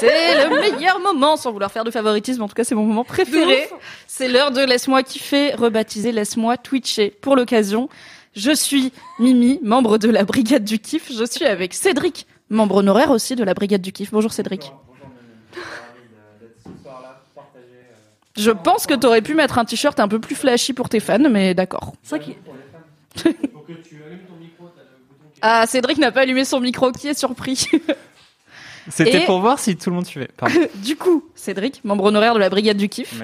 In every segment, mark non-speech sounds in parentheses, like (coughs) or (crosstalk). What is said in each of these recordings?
C'est le meilleur moment, sans vouloir faire de favoritisme, en tout cas c'est mon moment préféré. C'est l'heure de Laisse-moi kiffer, rebaptisé Laisse-moi twitcher. Pour l'occasion, je suis Mimi, membre de la Brigade du Kiff. Je suis avec Cédric, membre honoraire aussi de la Brigade du Kiff. Bonjour Cédric. Je pense que t'aurais pu mettre un t-shirt un peu plus flashy pour tes fans, mais d'accord. Ah, Cédric n'a pas allumé son micro, qui est surpris. (laughs) C'était Et- pour voir si tout le monde suivait. (laughs) Du coup, Cédric, membre honoraire de la Brigade du Kiff.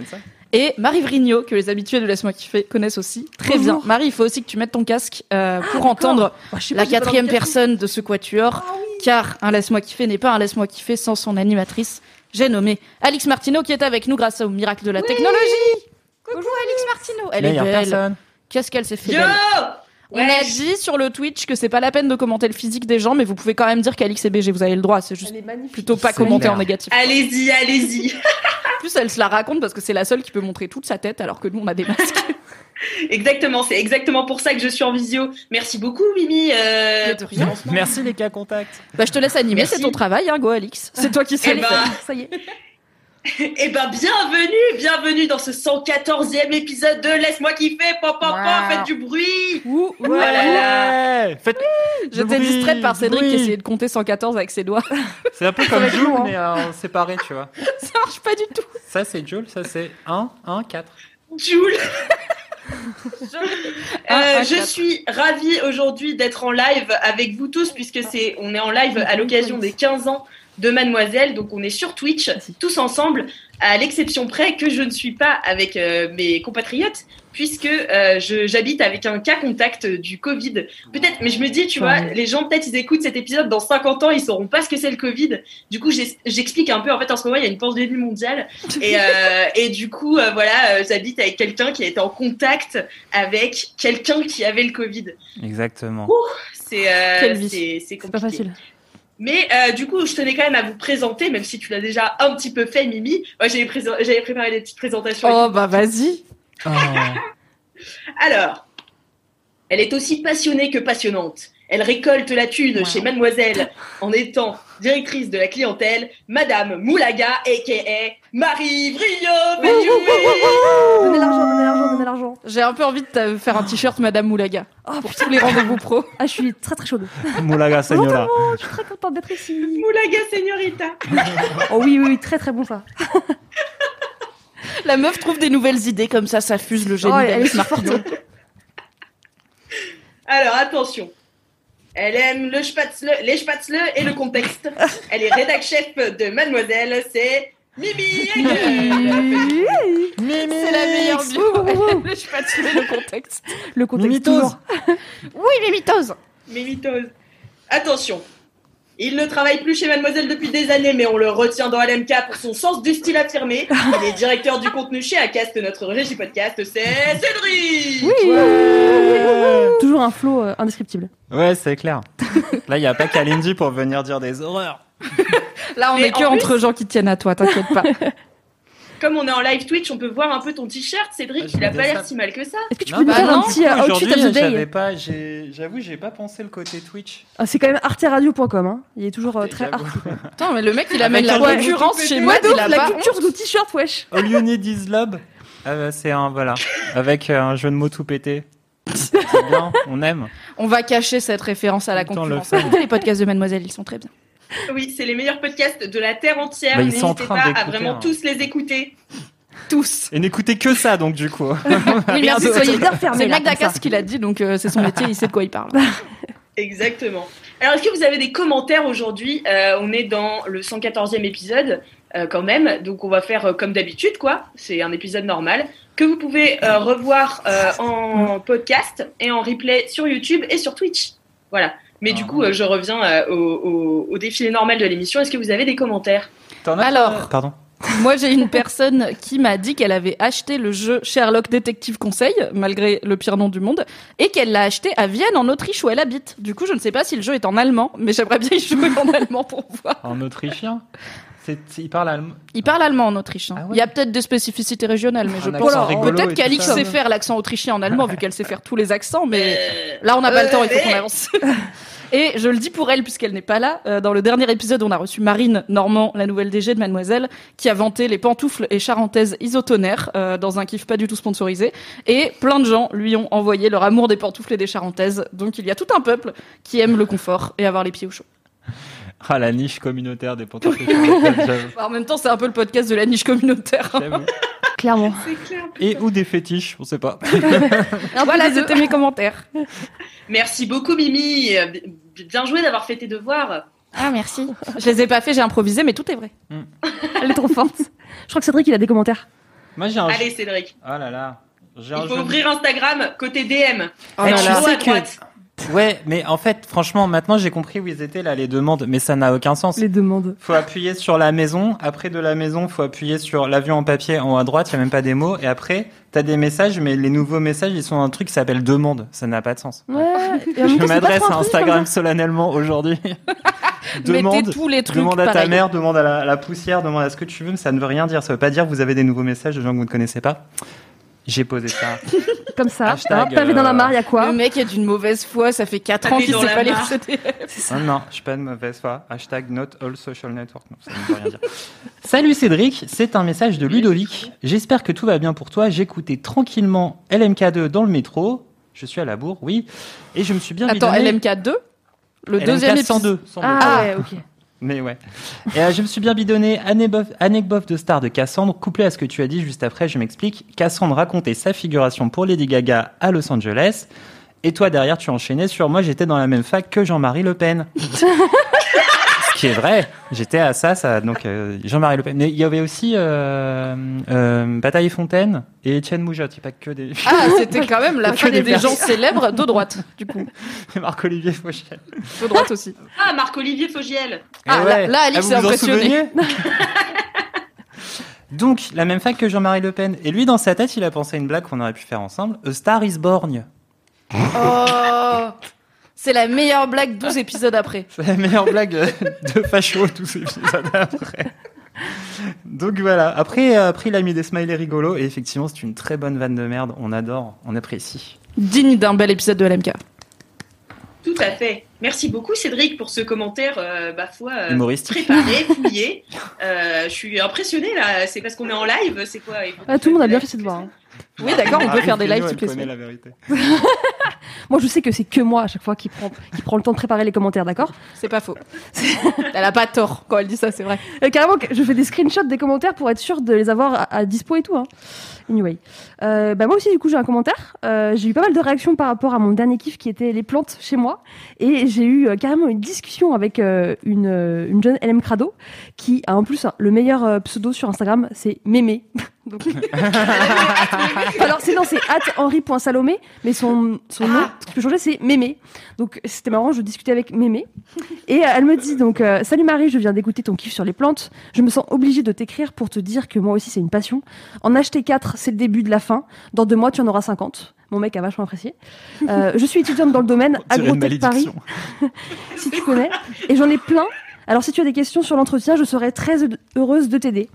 Et Marie Vrigno, que les habitués de Laisse-moi kiffer connaissent aussi très bien. Marie, il faut aussi que tu mettes ton casque euh, pour entendre pas, la quatrième personne de ce quatuor, car un Laisse-moi kiffer n'est pas un Laisse-moi kiffer sans son animatrice. J'ai nommé Alix Martineau, qui est avec nous grâce au miracle de la technologie. Bonjour Alix Martineau. Elle est belle. personne. Qu'est-ce qu'elle s'est fait Yo belle. On a dit sur le Twitch que c'est pas la peine de commenter le physique des gens, mais vous pouvez quand même dire qu'Alix est BG. Vous avez le droit. C'est juste plutôt pas commenter en négatif. Allez-y, allez-y. En plus, elle se la raconte parce que c'est la seule qui peut montrer toute sa tête, alors que nous, on a des masques. (laughs) Exactement, c'est exactement pour ça que je suis en visio. Merci beaucoup, Mimi. euh, De rien. Merci les cas contacts. Bah, je te laisse animer, c'est ton travail, hein, go Alix. C'est toi qui sais Eh le ben, faire. Ça y est. (laughs) Eh ben, bienvenue, bienvenue dans ce 114e épisode de Laisse-moi kiffer, pop, pop, pop, Wow. faites du bruit. Ouh. Ouais Faites J'étais distraite par Cédric qui essayait de compter 114 avec ses doigts. (laughs) C'est un peu comme Joule, hein. mais euh, séparé, tu vois. (laughs) Ça marche pas du tout. Ça, c'est Joule, ça, c'est 1, 1, 4. Jules. Un, Euh, je quatre. suis ravie aujourd'hui d'être en live avec vous tous puisque c'est on est en live à l'occasion des 15 ans de Mademoiselle donc on est sur Twitch tous ensemble à l'exception près que je ne suis pas avec euh, mes compatriotes puisque euh, je- j'habite avec un cas contact du Covid. Peut-être mais je me dis tu vois Ouais. les gens peut-être ils écoutent cet épisode dans 50 ans ils sauront pas ce que c'est le Covid. Du coup j'explique un peu en fait en ce moment il y a une pandémie mondiale et, euh, (laughs) et du coup euh, voilà euh, j'habite avec quelqu'un qui a été en contact avec quelqu'un qui avait le Covid. Exactement. C'est euh, c'est c'est C'est pas compliqué. facile. Mais euh, du coup, je tenais quand même à vous présenter, même si tu l'as déjà un petit peu fait, Mimi. Moi, j'avais préparé des petites présentations. Oh, bah vas-y. Oh. (laughs) Alors, elle est aussi passionnée que passionnante. Elle récolte la thune Wow. chez Mademoiselle en étant directrice de la clientèle, Madame Moulaga, a.k.a. Marie bruit Donnez l'argent, donnez l'argent, donnez l'argent. J'ai un peu envie de te faire un t-shirt Madame Moulaga Oh, pour tous les rendez-vous pro. Ah, je suis très très chaude. Moulaga Señora. Oh, je suis très contente d'être ici. Moulaga Señorita. (laughs) Oh oui, oui, oui, très très bon ça. La meuf trouve des nouvelles idées comme ça, ça fuse le génie Oh, elle est d'Alice si forte. Martineau. (laughs) Alors, attention. Elle aime le spätzle, les spätzle et le contexte. Elle est rédac chef de Mademoiselle, c'est Mimi Hegel. C'est la meilleure bio. Je sais pas le contexte. Le contexte Mimitose. toujours. Oui, mais mitose. Mimitoise. Attention. Il ne travaille plus chez Mademoiselle depuis des années, mais on le retient dans LMK pour son sens du style affirmé. Il est directeur du contenu chez Acast, notre régie podcast, c'est Cédric Oui. Ouais, Toujours un flow euh, indescriptible. Ouais, c'est clair. Là, il n'y a pas Kalindi pour venir dire des horreurs. (laughs) Là, on Mais est que plus- entre gens qui tiennent à toi, t'inquiète pas. (laughs) Comme on est en live Twitch, on peut voir un peu ton t-shirt, Cédric. Il a pas l'air si mal que ça. Est-ce que tu Non, peux nous bah faire non, un petit outfit of the day pas, j'avoue, j'ai pas pensé le côté Twitch. Ah, C'est quand même arteradio.com. Hein. Il est toujours euh, très art. (laughs) Putain, mais le mec, il amène la concurrence chez moi, la culture de t-shirt, wesh. All you need is love. Ah bah, c'est un, voilà. Avec euh, un jeu de mots tout pété. C'est bien, on aime. On va cacher cette référence à la concurrence. Écoutez les podcasts de Mademoiselle, ils sont très bien. Oui, c'est les meilleurs podcasts de la Terre entière. Bah, ils sont en N'hésitez train pas à vraiment hein. tous les écouter. Tous. Et n'écoutez que ça, donc, du coup. (laughs) Oui, merci, soyez bien fermé, C'est d'Acas qui l'a dit, donc euh, c'est son métier, il sait de quoi il parle. (laughs) Exactement. Alors, est-ce que vous avez des commentaires aujourd'hui? Euh, On est dans le 114e épisode, euh, quand même. Donc, on va faire euh, comme d'habitude, quoi. C'est un épisode normal que vous pouvez euh, revoir euh, en podcast et en replay sur YouTube et sur Twitch. Voilà. Mais du coup, euh, je reviens euh, au, au- au défilé normal de l'émission. Est-ce que vous avez des commentaires? Alors. Pardon. (laughs) Moi, j'ai une personne qui m'a dit qu'elle avait acheté le jeu Sherlock Détective Conseil, malgré le pire nom du monde, et qu'elle l'a acheté à Vienne, en Autriche, où elle habite. Du coup, je ne sais pas si le jeu est en allemand, mais j'aimerais bien y jouer en (laughs) allemand pour voir. En autrichien? Il parle allemand. Il parle allemand en autrichien. Ah ouais Il y a peut-être des spécificités régionales, mais je pense. Peut-être qu'Alix sait faire l'accent autrichien en allemand, vu qu'elle sait faire tous les accents, mais là, on n'a pas le temps, il faut qu'on avance. Et je le dis pour elle, puisqu'elle n'est pas là. euh, dans le dernier épisode, on a reçu Marine Normand, la nouvelle DG de Mademoiselle, qui a vanté les pantoufles et charentaises isotonnerres euh, dans un kiff pas du tout sponsorisé. Et plein de gens lui ont envoyé leur amour des pantoufles et des charentaises. Donc il y a tout un peuple qui aime le confort et avoir les pieds au chaud. Ah, la niche communautaire des pantoufles. j'avoue. En même temps, c'est un peu le podcast de la niche communautaire. Clairement. Clair. Et ou des fétiches, on sait pas. (laughs) voilà, c'était mes commentaires. Merci beaucoup, Mimi. Bi- Bien joué d'avoir fait tes devoirs. Ah, merci. Je les ai pas fait, j'ai improvisé, mais tout est vrai. Elle est trop forte. Je crois que Cédric, il a des commentaires. Moi, j'ai un. Allez, Cédric. Oh là là. J'ai Il un faut jeu- ouvrir Instagram côté DM. Oh Eh, là tu là. À sais que-. Ouais, mais en fait, franchement, maintenant j'ai compris où ils étaient là, les demandes, mais ça n'a aucun sens. Les demandes. Faut appuyer sur la maison, après de la maison, faut appuyer sur l'avion en papier en haut à droite, il y a même pas des mots, et après, t'as des messages, mais les nouveaux messages, ils sont un truc qui s'appelle demande. Ça n'a pas de sens. Ouais. Je m'adresse à Instagram solennellement aujourd'hui. (laughs) demande, tous les trucs demande à ta mère, demande à la, la poussière, demande à ce que tu veux, mais ça ne veut rien dire. Ça veut pas dire que vous avez des nouveaux messages de gens que vous ne connaissez pas. J'ai posé ça. (laughs) Comme ça. Hashtag, pavé dans la euh, mare, il y a quoi Le mec est d'une mauvaise foi, ça fait 4 ans qu'il dans sait pas lire mare. CD. Ah (laughs) non, je suis pas de mauvaise foi. Hashtag not all social network. Non, ça ne veut rien dire. (laughs) Salut Cédric, c'est un message de Ludovic. J'espère que tout va bien pour toi. J'écoutais tranquillement LMK2 dans le métro. Je suis à la bourre, oui. Et je me suis bien Attends, bidonné- LMK 2 Le LMK deuxième épisode. 102. 102. Ah, Ah. ouais, ok. Mais ouais. Et euh, je me suis bien bidonné anecdote de star de Cassandre, couplé à ce que tu as dit juste après, je m'explique. Cassandre racontait sa figuration pour Lady Gaga à Los Angeles. Et toi, derrière, tu enchaînais sur moi, j'étais dans la même fac que Jean-Marie Le Pen. (laughs) qui est vrai. J'étais à ça, ça, donc euh, Jean-Marie Le Pen. Mais il y avait aussi euh, euh, Bataille Fontaine et Étienne Moujotte. Il n'y a pas que des. Ah, c'était quand même la (laughs) fin des des, gens célèbres de droite, du coup. (laughs) Marc-Olivier Fauchiel. De droite aussi. Ah, Marc-Olivier Fogiel. Ah, là- là, Alix vous est vous en impressionné. (laughs) Donc, la même fac que Jean-Marie Le Pen. Et lui, dans sa tête, il a pensé à une blague qu'on aurait pu faire ensemble. A Star is Born. Oh C'est la meilleure blague 12 épisodes après. C'est la meilleure blague euh, de facho, tous ces épisodes après. Donc voilà. Après, euh, après, il a mis des smileys rigolos. Et effectivement, c'est une très bonne vanne de merde. On adore, on apprécie. Digne d'un bel épisode de LMK. Tout à fait. Merci beaucoup, Cédric, pour ce commentaire, euh, ma foi, euh, Humoristique. préparé, fouillé. Euh, je suis impressionnée, là. C'est parce qu'on est en live, c'est quoi? Ah, tout le monde a bien fait ses devoirs. hein. Oui, d'accord, on peut Ah, faire des lives toutes les connaît semaines. la vérité. (laughs) Moi, je sais que c'est que moi à chaque fois qui prend, qui prend le temps de préparer les commentaires, d'accord C'est pas faux. (laughs) Elle a pas tort quand elle dit ça, c'est vrai. Euh, Carrément, je fais des screenshots des commentaires pour être sûr de les avoir à, à dispo et tout. Hein. Anyway. Euh, bah moi aussi, du coup, j'ai un commentaire. Euh, j'ai eu pas mal de réactions par rapport à mon dernier kiff qui était les plantes chez moi. Et j'ai eu euh, carrément une discussion avec euh, une, une jeune LM Crado qui a en plus hein, le meilleur pseudo sur Instagram, c'est Mémé. (laughs) Donc... (laughs) Alors, c'est non, c'est henri.salomé, mais son, son nom, ce qui peut changer, c'est Mémé. Donc, c'était marrant, je discutais avec Mémé. Et euh, elle me dit donc euh, Salut Marie, je viens d'écouter ton kiff sur les plantes. Je me sens obligée de t'écrire pour te dire que moi aussi c'est une passion. En acheter 4, c'est le début de la fin. Dans deux mois, tu en auras 50. Mon mec a vachement apprécié. Euh, je suis étudiante dans le domaine Agrotech Paris, (laughs) si tu connais. Et j'en ai plein. Alors si tu as des questions sur l'entretien, je serais très heureuse de t'aider.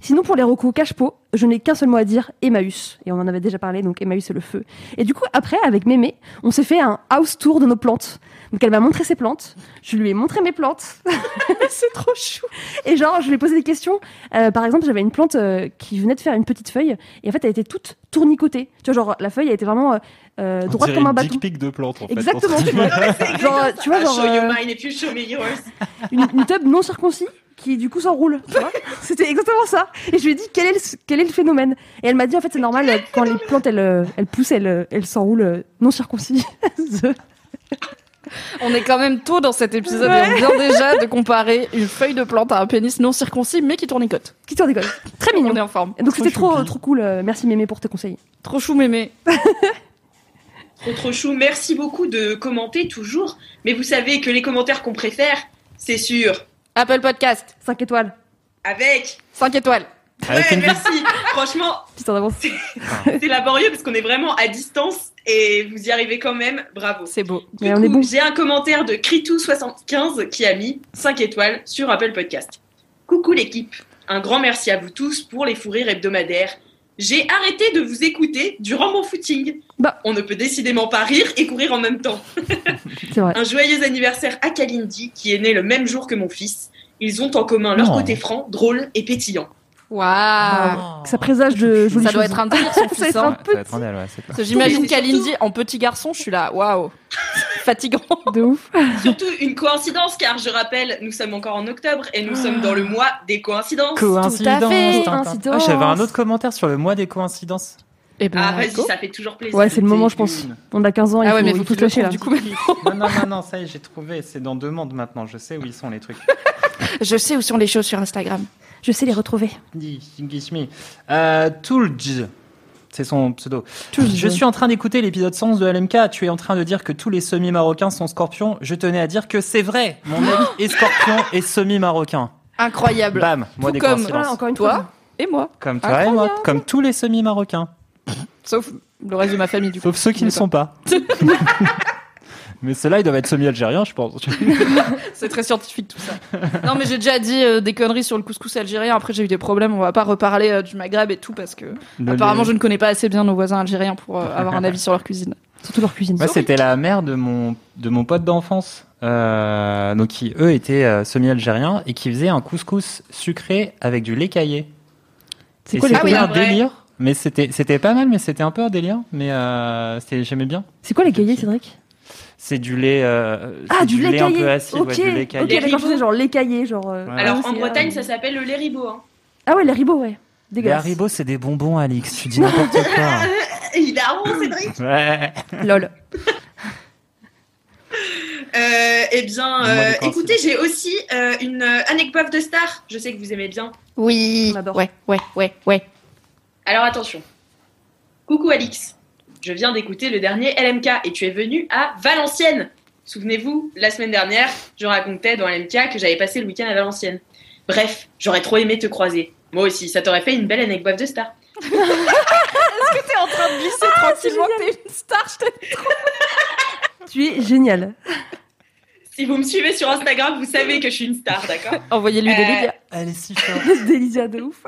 Sinon, pour les recos cache-pot, je n'ai qu'un seul mot à dire, Emmaüs. Et on en avait déjà parlé, donc Emmaüs, c'est le feu. Et du coup, après, avec Mémé, on s'est fait un house tour de nos plantes. Donc elle m'a montré ses plantes, je lui ai montré mes plantes. (laughs) c'est trop chou. Et genre, je lui ai posé des questions. Euh, par exemple, j'avais une plante euh, qui venait de faire une petite feuille, et en fait, elle était toute tournicotée. Tu vois, genre, la feuille, elle était vraiment euh, euh, droite comme un une bâton. dick pic de plante, en fait. Exactement, tu vois. (laughs) Genre, tu vois, genre, Show you euh, mine if you show me yours. une, une tub non circoncis qui du coup s'enroule. (laughs) C'était exactement ça. Et je lui ai dit quel est le, quel est le phénomène? Et elle m'a dit en fait c'est normal euh, quand les plantes elles, euh, elles poussent elles, euh, elles s'enroulent non circoncis. (laughs) On est quand même tôt dans cet épisode et on vient déjà de comparer une feuille de plante à un pénis non circoncis mais qui tournicote. qui décolle. Très On est mignon. en forme. Et donc c'était Trop trop cool. Merci Mémé pour tes conseils. Trop chou mémé. (laughs) Trop trop chou. Merci beaucoup de commenter toujours. Mais vous savez que les commentaires qu'on préfère, c'est sûr. Apple Podcast, 5 étoiles. Avec. 5 étoiles. Avec ouais, une merci. Franchement, c'est laborieux parce qu'on est vraiment à distance et vous y arrivez quand même. Bravo. C'est beau. Mais on est bon. j'ai un commentaire de Kritou75 qui a mis 5 étoiles sur Apple Podcast. Coucou l'équipe, un grand merci à vous tous pour les fous rires hebdomadaires. J'ai arrêté de vous écouter durant mon footing. Bah. On ne peut décidément pas rire et courir en même temps. (laughs) C'est vrai. Un joyeux anniversaire à Kalindi qui est né le même jour que mon fils. Ils ont en commun leur Oh. côté franc, drôle et pétillant. Waouh. Ça présage de jolies Ça doit choses. être un délire, son (laughs) Ça doit être un un ouais, c'est clair. J'imagine Mais Kalindi en petit garçon, je suis là, waouh. (laughs) Fatigant. de ouf. Surtout une coïncidence car je rappelle, nous sommes encore en octobre et nous sommes dans le mois des coïncidences. Coïncidence. Tout à fait. tintin. Coïncidence. Ah, J'avais un autre commentaire sur le mois des coïncidences. Et ben, Ah vas-y, go. ça fait toujours plaisir. Ouais, c'est le moment, je pense. On a 15 ans, il Ah faut, ouais, mais il faut faut qu'il se lâcher le là. du coup. Non, non, non, non, ça y est, j'ai trouvé. C'est dans deux mondes maintenant. Je sais où ils sont les trucs. (laughs) Je sais où sont les choses sur Instagram. Je sais les retrouver. Euh, Toolj. C'est son pseudo. Toolj. Je suis en train d'écouter l'épisode 111 de LMK. Tu es en train de dire que tous les semi-marocains sont scorpions. Je tenais à dire que c'est vrai. Mon (gasps) mec est scorpion et semi-marocain. Incroyable. Bam. Moi, Tout des comme-. Voilà, encore une Toi fois. Et moi. Comme toi et moi. Comme tous les semi-marocains. Sauf le reste de ma famille, du coup. Sauf ceux qui ne sont pas. (laughs) Mais ceux-là, ils doivent être semi-algériens, je pense. (laughs) C'est très scientifique tout ça. non, mais j'ai déjà dit euh, des conneries sur le couscous algérien. Après, j'ai eu des problèmes. On va pas reparler euh, du Maghreb et tout parce que Le- apparemment, je ne connais pas assez bien nos voisins algériens pour euh, avoir un avis sur leur cuisine. (laughs) Surtout leur cuisine. Moi, c'était la mère de mon, de mon pote d'enfance, euh, donc qui, eux, étaient euh, semi-algériens et qui faisaient un couscous sucré avec du lait caillé. C'est quoi, les... Ah oui, c'était un en vrai. délire, mais c'était, c'était pas mal, mais c'était un peu un délire, mais euh, c'était- j'aimais bien. c'est quoi les cahiers, Cédric? C'est du lait, euh, Ah, du lait un caillé. peu acide, ok, ouais, du lait ok, caillé. d'accord, genre les cahiers, genre. euh, Ouais. Alors en c'est- Bretagne, ça s'appelle le lait ribot. Hein. Ah ouais, les ribots, ouais. Les. Haribo, c'est des bonbons, Alix. Tu dis (laughs) n'importe quoi. (laughs) Il a honte, Cédric. (laughs) Ouais. Lol. Euh, eh bien, euh, écoutez, j'ai aussi euh, une euh, anecdote de star. Je sais que vous aimez bien. Oui. On adore. Ouais, ouais, ouais, ouais. Alors attention. Coucou Alix. Je viens d'écouter le dernier LMK et tu es venu à Valenciennes. Souvenez-vous, la semaine dernière, je racontais dans LMK que j'avais passé le week-end à Valenciennes. Bref, j'aurais trop aimé te croiser. Moi aussi, ça t'aurait fait une belle anecdote de star. T'es en train de glisser tranquillement que t'es une star. Je t'ai- (laughs) Tu es génial. Si vous me suivez sur Instagram, vous savez que je suis une star, d'accord? Envoyez-lui des Euh, médias. Elle est si forte. (laughs) De ouf.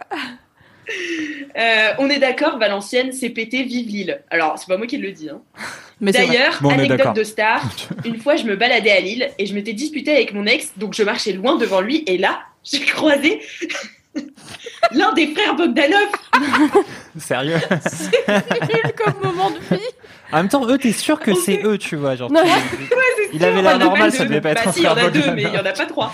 Euh, On est d'accord, Valenciennes, c'est pété, vive Lille. Alors, c'est pas moi qui le dis. Hein. (laughs) C'est. D'ailleurs, Bon, anecdote de star, (laughs) une fois je me baladais à Lille et je m'étais disputée avec mon ex, donc je marchais loin devant lui et là, j'ai croisé (laughs) l'un des frères Bogdanov. Sérieux? Nul comme moment de vie. En même temps, eux, t'es sûr que c'est eux, tu vois. Genre, Ouais. Il avait On l'air a normal, deux. ça devait pas être Bah un si, il y en frère a deux, mais il y en a pas trois.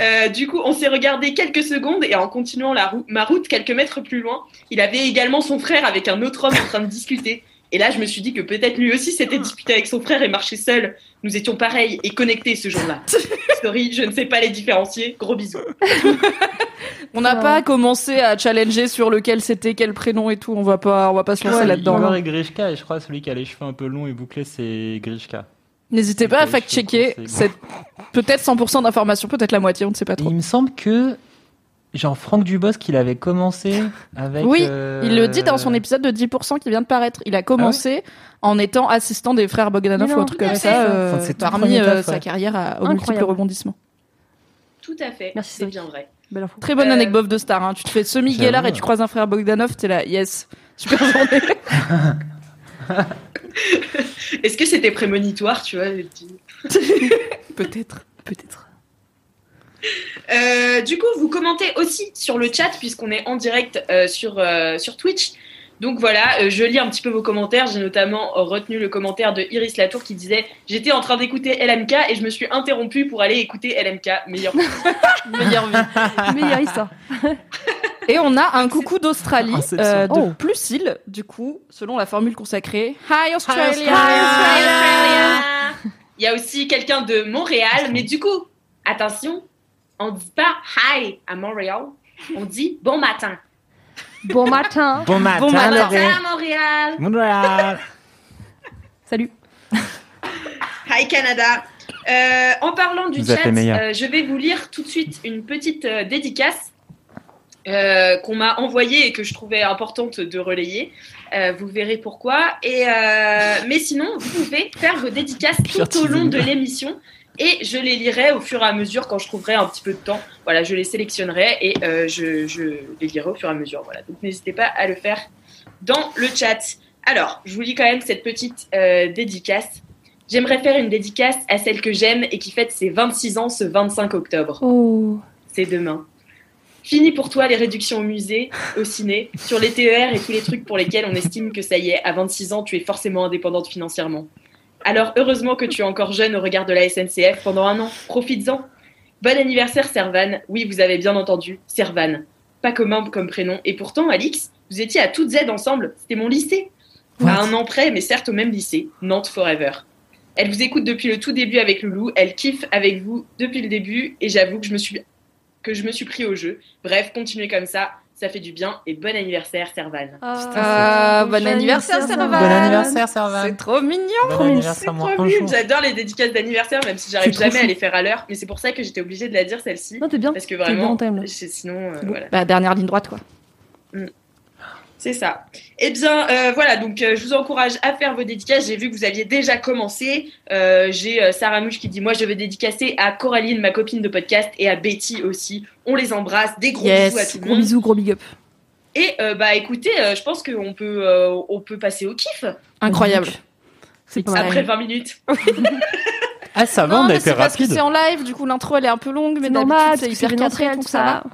Euh, du coup, on s'est regardé quelques secondes et en continuant la rou- ma route quelques mètres plus loin, il avait également son frère avec un autre homme en train de discuter. Et là, je me suis dit que peut-être lui aussi s'était disputé avec son frère et marchait seul. Nous étions pareils et connectés ce jour-là. (laughs) Sorry, je ne sais pas les différencier. Gros bisous. (laughs) On n'a pas commencé à challenger sur lequel c'était, quel prénom et tout. On va pas, on va pas se lancer Ouais, là-dedans. Igor et Grishka, et je crois celui qui a les cheveux un peu longs et bouclés, c'est Grishka. N'hésitez pas à fact-checker. C'est peut-être 100% d'informations, peut-être la moitié, on ne sait pas trop. il me semble que, genre, Franck Dubosc, il avait commencé avec. Oui, euh, Il le dit dans son épisode de 10% qui vient de paraître. Il a commencé en étant assistant des frères Bogdanov ou un truc comme ça, euh, Enfin, parmi euh, sa carrière à, aux Incroyable. multiples rebondissements. Tout à fait. Merci, C'est bien vrai. Très bonne Euh, anecdote de star. Hein. Tu te fais semi-guélard et tu croises un frère Bogdanov, t'es là, yes, super journée. (laughs) (laughs) Est-ce que c'était prémonitoire, tu vois (laughs) peut-être, peut-être. Euh, Du coup, vous commentez aussi sur le chat puisqu'on est en direct euh, sur, euh, sur Twitch. Donc voilà, euh, je lis un petit peu vos commentaires. J'ai notamment euh, retenu le commentaire de Iris Latour qui disait J'étais en train d'écouter LMK et je me suis interrompue pour aller écouter LMK. Meilleur. Meilleure vie. (laughs) (laughs) Meilleure histoire. (laughs) Et on a un coucou d'Australie, Inception. euh, de Oh. plus île, du coup, selon la formule consacrée. Hi Australia! Australia. Il y a aussi quelqu'un de Montréal, mais du coup, attention, on dit pas hi à Montréal, on dit bon matin. Bon matin. Bon matin, Bon matin. Montréal. Montréal. Salut. (laughs) Hi Canada. Euh, en parlant du Vous chat, euh, je vais vous lire tout de suite une petite euh, dédicace euh, qu'on m'a envoyée et que je trouvais importante de relayer. Euh, vous verrez pourquoi. Et euh, mais sinon, vous pouvez faire vos dédicaces tout au long de l'émission et je les lirai au fur et à mesure quand je trouverai un petit peu de temps. Voilà, je les sélectionnerai et euh, je, je les lirai au fur et à mesure. Voilà, donc n'hésitez pas à le faire dans le chat. Alors, je vous lis quand même cette petite euh, dédicace. J'aimerais faire une dédicace à celle que j'aime et qui fête ses 26 ans ce 25 octobre. Oh. C'est demain. Fini pour toi les réductions au musée, au ciné, sur les TER et tous les trucs pour lesquels on estime que ça y est, à 26 ans, tu es forcément indépendante financièrement. Alors heureusement que tu es encore jeune au regard de la SNCF pendant un an. Profites-en. Bon anniversaire Servan. Oui, vous avez bien entendu, Servan. Pas commun comme prénom. Et pourtant, Alix, vous étiez à toutes Z ensemble. C'était mon lycée. À un an près, mais certes au même lycée. Nantes Forever. Elle vous écoute depuis le tout début avec Loulou. Elle kiffe avec vous depuis le début. Et j'avoue que je me suis que je me suis pris au jeu. Bref, continuez comme ça, ça fait du bien et bon anniversaire Servan. Ah, bon anniversaire, Servan. Bon anniversaire, Servan. C'est trop mignon. Bon C'est trop mignon. J'adore les dédicaces d'anniversaire, même si j'arrive jamais à les faire à l'heure. Mais c'est pour ça que j'étais obligée de la dire celle-ci. Non, t'es bien. Parce que bien vraiment, en time, là. j'ai- sinon, euh, voilà. Bah, dernière ligne droite, quoi. C'est ça. Eh bien, euh, voilà, donc euh, je vous encourage à faire vos dédicaces. J'ai vu que vous aviez déjà commencé. Euh, J'ai euh, Sarah Mouche qui dit Moi, je vais dédicacer à Coraline, ma copine de podcast, et à Betty aussi. On les embrasse. Des gros Yes. bisous à tout le Gros monde. bisous, gros big up. Et euh, bah écoutez, euh, je pense qu'on peut, euh, on peut passer au kiff Incroyable. C'est après 20 minutes. (laughs) Ah, ça va, non, on a mais été c'est parce que rapide. c'est en live, du coup l'intro elle est un peu longue, mais d'habitude c'est hyper cadré, donc ça va.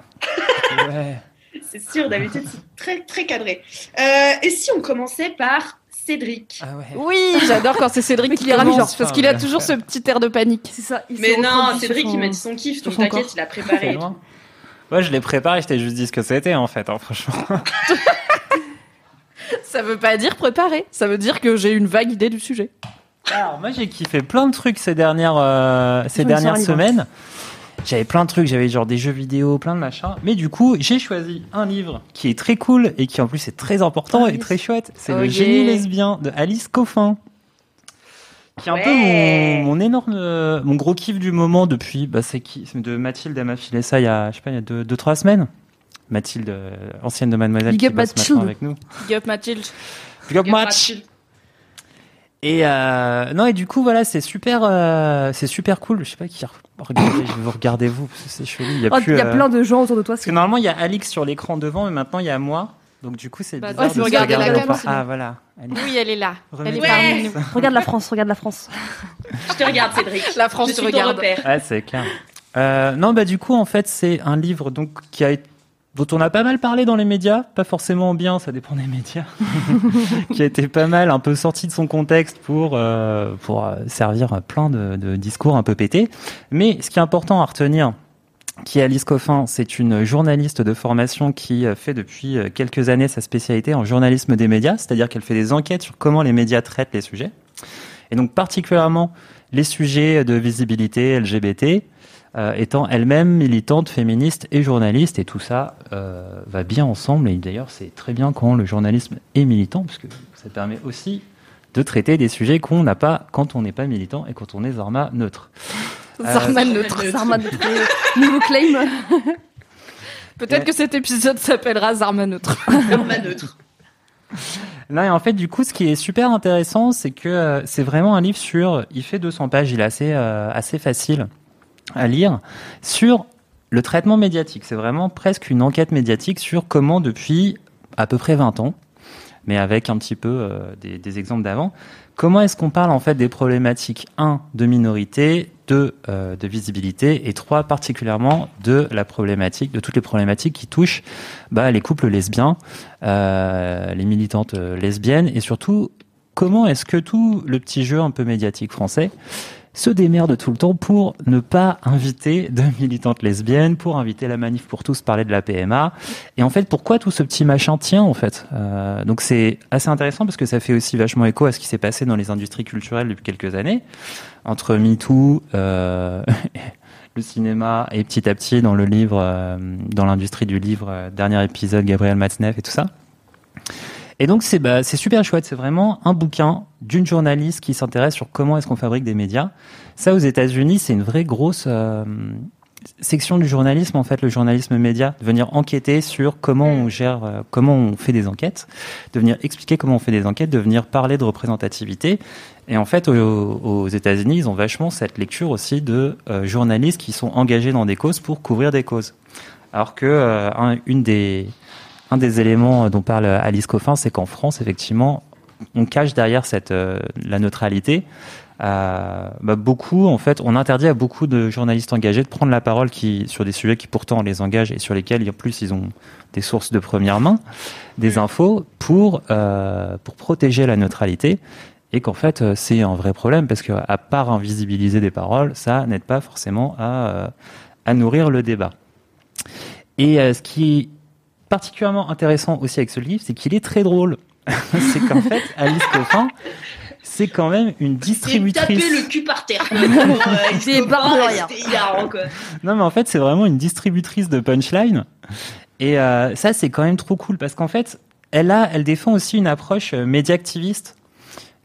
(laughs) (laughs) Ouais. (laughs) C'est sûr, d'habitude, c'est très très cadré. Euh, et si on commençait par Cédric? Ah ouais. Oui, j'adore quand c'est Cédric qui qu'il est ravi, genre. parce qu'il a toujours ce petit air de panique. C'est ça. il Mais non, Cédric, son- il m'a dit son kiff, donc t'inquiète, il a préparé. (laughs) Ouais, je l'ai préparé, je t'ai juste dit ce que c'était en fait, hein, franchement. (laughs) Ça veut pas dire préparer, ça veut dire que j'ai une vague idée du sujet. Alors moi j'ai kiffé plein de trucs ces dernières euh, ces dernières semaines. J'avais plein de trucs, j'avais genre des jeux vidéo, plein de machins. Mais du coup, j'ai choisi un livre qui est très cool et qui en plus est très important et très chouette. C'est Le génie lesbien de Alice Coffin. Qui est un Ouais. peu mon, mon énorme, mon gros kiff du moment depuis, bah c'est qui, de Mathilde, elle m'a filé ça il y a, je sais pas, il y a deux, deux trois semaines. Mathilde, euh, ancienne de Mademoiselle, Big qui up bosse Mathilde. avec nous. Big up Mathilde. Big up match. Et euh, non et du coup voilà c'est super euh, c'est super cool je sais pas qui regardez je vais vous regarder vous parce que c'est chelou il y a Oh, plus Il y a euh, plein de gens autour de toi. parce que normalement il y a Alix sur l'écran devant mais maintenant il y a moi donc du coup c'est Bah, bizarre ouais, de se regarder la cam, ah voilà Alix. Oui, elle est là. Elle est nous. Regarde la France, regarde la France. Je te regarde, Cédric. La France je te regarde. repère. Ouais, c'est clair. Euh, non, bah du coup, en fait, c'est un livre donc qui a été dont on a pas mal parlé dans les médias, pas forcément en bien, ça dépend des médias, (laughs) qui a été pas mal un peu sorti de son contexte pour euh, pour euh, servir plein de, de discours un peu pétés. Mais ce qui est important à retenir, qui est Alice Coffin, c'est une journaliste de formation qui euh, fait depuis euh, quelques années sa spécialité en journalisme des médias, c'est-à-dire qu'elle fait des enquêtes sur comment les médias traitent les sujets, et donc particulièrement les sujets de visibilité LGBT, étant elle-même militante, féministe et journaliste, et tout ça euh, va bien ensemble. Et d'ailleurs, c'est très bien quand le journalisme est militant, parce que ça permet aussi de traiter des sujets qu'on n'a pas quand on n'est pas militant et quand on est Zarma neutre. Zarman neutre. Zarma de Nouveau claim. (laughs) Peut-être Ouais. que cet épisode s'appellera Zarman neutre. (laughs) Norma neutre. Là, et en fait, du coup, ce qui est super intéressant, c'est que euh, c'est vraiment un livre sur. Il fait 200 pages, il est assez, euh, assez facile à lire, sur le traitement médiatique. C'est vraiment presque une enquête médiatique sur comment, depuis à peu près 20 ans, mais avec un petit peu euh, des, exemples d'avant, comment est-ce qu'on parle en fait des problématiques 1 de minorité, 2 euh, de visibilité et 3 particulièrement de la problématique, de toutes les problématiques qui touchent bah, les couples lesbiens, euh, les militantes lesbiennes et surtout comment est-ce que tout le petit jeu un peu médiatique français se démerde tout le temps pour ne pas inviter de (laughs) militantes lesbiennes, pour inviter la manif pour tous parler de la PMA. Et en fait, pourquoi tout ce petit machin tient en fait? Euh, Donc c'est assez intéressant parce que ça fait aussi vachement écho à ce qui s'est passé dans les industries culturelles depuis quelques années, entre MeToo euh, (laughs) le cinéma et petit à petit dans le livre, euh, dans l'industrie du livre, euh, dernier épisode, Gabriel Matzneff et tout ça. Et donc c'est bah, c'est super chouette, c'est vraiment un bouquin d'une journaliste qui s'intéresse sur comment est-ce qu'on fabrique des médias. Ça aux États-Unis, c'est une vraie grosse euh, section du journalisme en fait, le journalisme média, de venir enquêter sur comment on gère, euh, comment on fait des enquêtes, de venir expliquer comment on fait des enquêtes, de venir parler de représentativité. Et en fait, aux, États-Unis, ils ont vachement cette lecture aussi de euh, journalistes qui sont engagés dans des causes pour couvrir des causes. Alors que euh, un, une des un des éléments dont parle Alice Coffin, c'est qu'en France, effectivement, on cache derrière cette euh, la neutralité. Euh, bah, beaucoup, en fait, on interdit à beaucoup de journalistes engagés de prendre la parole qui, sur des sujets qui pourtant les engagent et sur lesquels, en plus, ils ont des sources de première main, des infos pour euh, pour protéger la neutralité et qu'en fait, euh, c'est un vrai problème parce que à part invisibiliser des paroles, ça n'aide pas forcément à euh, à nourrir le débat. Et euh, ce qui particulièrement intéressant aussi avec ce livre, c'est qu'il est très drôle. (laughs) c'est qu'en fait, Alice Coffin, c'est quand même une distributrice. taper le cul par terre. (laughs) Non, mais en fait, c'est vraiment une distributrice de punchline. Et euh, ça, c'est quand même trop cool parce qu'en fait, elle a, elle défend aussi une approche euh, média-activiste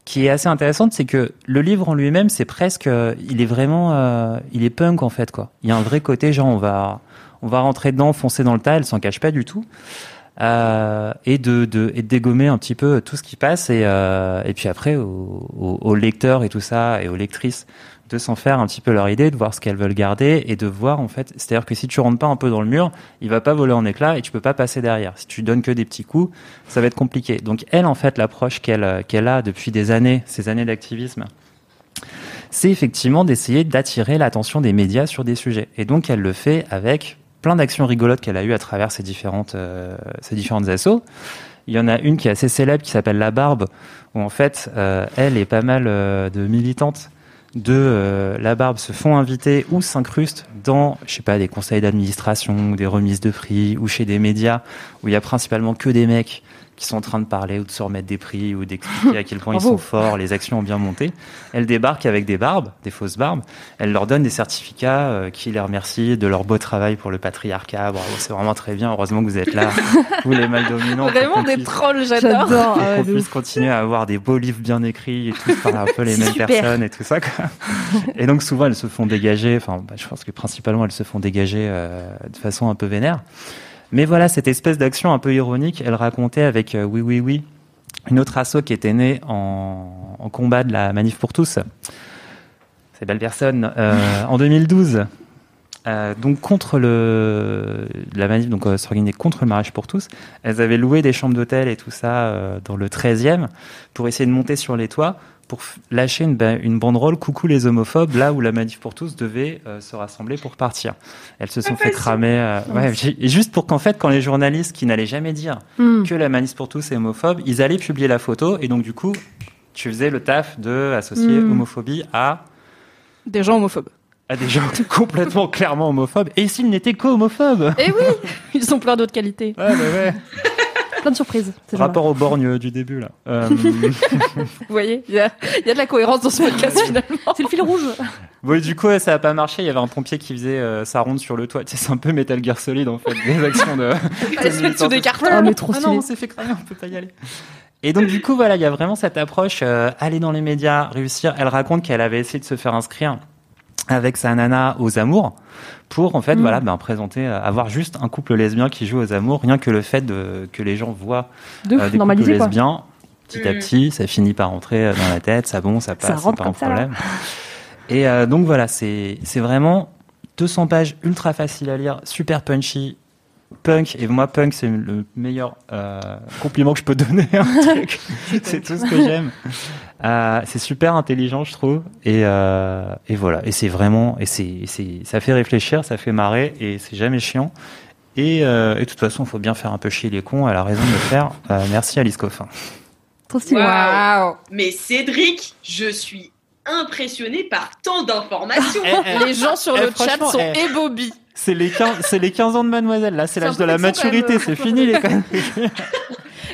qui est assez intéressante. C'est que le livre en lui-même, c'est presque, euh, il est vraiment, euh, il est punk en fait quoi. Il y a un vrai côté genre on va, on va rentrer dedans, foncer dans le tas. Elle s'en cache pas du tout. Euh, et de, dégommer un petit peu tout ce qui passe et euh, puis après aux, lecteurs et tout ça et aux lectrices de s'en faire un petit peu leur idée, de voir ce qu'elles veulent garder et de voir en fait, c'est-à-dire que si tu rentres pas un peu dans le mur, il va pas voler en éclats et tu peux pas passer derrière. Si tu donnes que des petits coups, ça va être compliqué. Donc elle en fait l'approche euh, qu'elle a depuis des années, ces années d'activisme, c'est effectivement d'essayer d'attirer l'attention des médias sur des sujets. Et donc elle le fait avec plein d'actions rigolotes qu'elle a eues à travers ces différentes euh, ces différentes assos. Il y en a une qui est assez célèbre qui s'appelle La Barbe, où en fait euh, elle et pas mal euh, de militantes de euh, La Barbe se font inviter ou s'incrustent dans, je sais pas, des conseils d'administration des remises de prix ou chez des médias où il y a principalement que des mecs qui sont en train de parler ou de se remettre des prix ou d'expliquer à quel point (laughs) ils sont forts, les actions ont bien monté. Elle débarque avec des barbes, des fausses barbes. Elle leur donne des certificats euh, qui les remercient de leur beau travail pour le patriarcat. Bravo, c'est vraiment très bien. Heureusement que vous êtes là, (laughs) vous les mal dominants. Vraiment des puisse- trolls, j'adore. Pour ah qu'on puisse continuer à avoir des beaux livres bien écrits et tous par un peu les (laughs) mêmes super. personnes et tout ça. Quoi. Et donc souvent elles se font dégager, enfin bah, je pense que principalement elles se font dégager euh, de façon un peu vénère. Mais voilà, cette espèce d'action un peu ironique, elle racontait avec euh, Oui Oui Oui, une autre asso qui était née en, combat de la manif pour tous. Ces belles personnes. euh, en 2012. Euh, donc contre le la manif donc contre le mariage pour tous elles avaient loué des chambres d'hôtel et tout ça dans le 13e pour essayer de monter sur les toits pour lâcher une, une banderole coucou les homophobes là où la manif pour tous devait euh, se rassembler pour partir elles se sont fait cramer euh, ouais, et juste pour qu'en fait quand les journalistes qui n'allaient jamais dire Hmm. que la manif pour tous est homophobe ils allaient publier la photo et donc du coup tu faisais le taf de associer Mm. homophobie à Des gens homophobes. à des gens (laughs) complètement clairement homophobes et s'ils n'étaient qu'homophobes Eh oui, (laughs) ils ont plein d'autres qualités. Ouais, bah ouais. (laughs) Plein de surprises. Rapport au borgne du début, là. Euh, (laughs) Vous voyez, il y a, il y a de la cohérence dans ce podcast finalement. C'est le fil rouge. bon, et du coup, ça a pas marché. Il y avait un pompier qui faisait euh, sa ronde sur le toit. C'est un peu Metal Gear Solid, en fait, des actions de. (laughs) Mettre sous des cartons. Ah, mais trop Ah non, on s'est fait cramer, on peut pas y aller. Et donc, du coup, voilà, il y a vraiment cette approche, euh, aller dans les médias, réussir. Elle raconte qu'elle avait essayé de se faire inscrire avec sa nana aux amours pour, en fait, Mm. voilà, ben, présenter, euh, avoir juste un couple lesbien qui joue aux amours, rien que le fait de, que les gens voient De euh, des couples quoi. lesbiens. Petit à Mm. petit, ça finit par rentrer euh, dans la tête, ça bon, ça passe, c'est pas un ça, problème. Et euh, donc voilà, c'est c'est vraiment 200 pages ultra facile à lire, super punchy, punk. Et moi, punk, c'est le meilleur euh, compliment que je peux donner. à un (laughs) truc. (laughs) c'est tout ce que j'aime. Euh, c'est super intelligent, je trouve. Et, euh, et voilà. Et c'est vraiment, et c'est, c'est, ça fait réfléchir, ça fait marrer, et c'est jamais chiant. Et, euh, et de toute façon, il faut bien faire un peu chier les cons. Elle a raison de le faire. Euh, merci Alice Coffin. Trop stylé. Waouh. Mais Cédric, je suis impressionné par tant d'informations. Les gens sur Eh, le chat franchement, sont eh. ébobis. C'est les 15, c'est les 15 ans de Mademoiselle. Là, c'est C'est l'âge de la maturité. C'est fini les conneries. (laughs)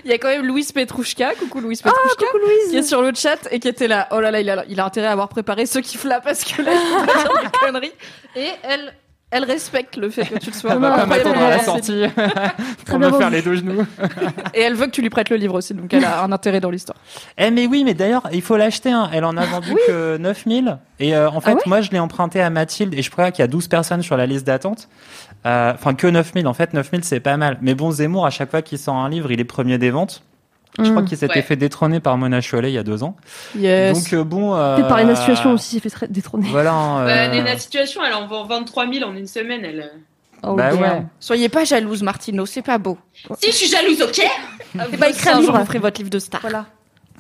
Il y a quand même Louise Petrouchka, coucou Louise Petrouchka, Coucou Louise. qui est sur le chat et qui était là. Oh là là, il a, il a intérêt à avoir préparé ceux qui flappent parce que là, il des conneries. Et elle, elle respecte le fait que tu le sois. On va pas m'attendre à la sortie (laughs) pour bien me faire les deux genoux. (laughs) Et elle veut que tu lui prêtes le livre aussi, donc elle a un intérêt dans l'histoire. (laughs) Eh mais oui, mais d'ailleurs, il faut l'acheter. Hein. Elle en a vendu que 9000. Et euh, en fait, Ah ouais moi, je l'ai emprunté à Mathilde et je crois qu'il y a 12 personnes sur la liste d'attente. Euh, Enfin, que 9000. En fait, 9000, c'est pas mal. Mais bon, Zemmour, à chaque fois qu'il sort un livre, il est premier des ventes. Je crois Mm. qu'il s'était Ouais. fait détrôner par Mona Chollet il y a deux ans. Yes. Donc euh, bon. Euh, Peut-être par Lena Situation aussi, s'est fait détrôner. Voilà. (laughs) hein, Bah, euh, Nena Situation, elle en vend 23 000 en une semaine. Elle... Oh, bah ouais. Soyez pas jalouse, Martino, c'est pas beau. Si, je suis jalouse, ok bah, écris un jour, vous ferez votre livre de star. Voilà.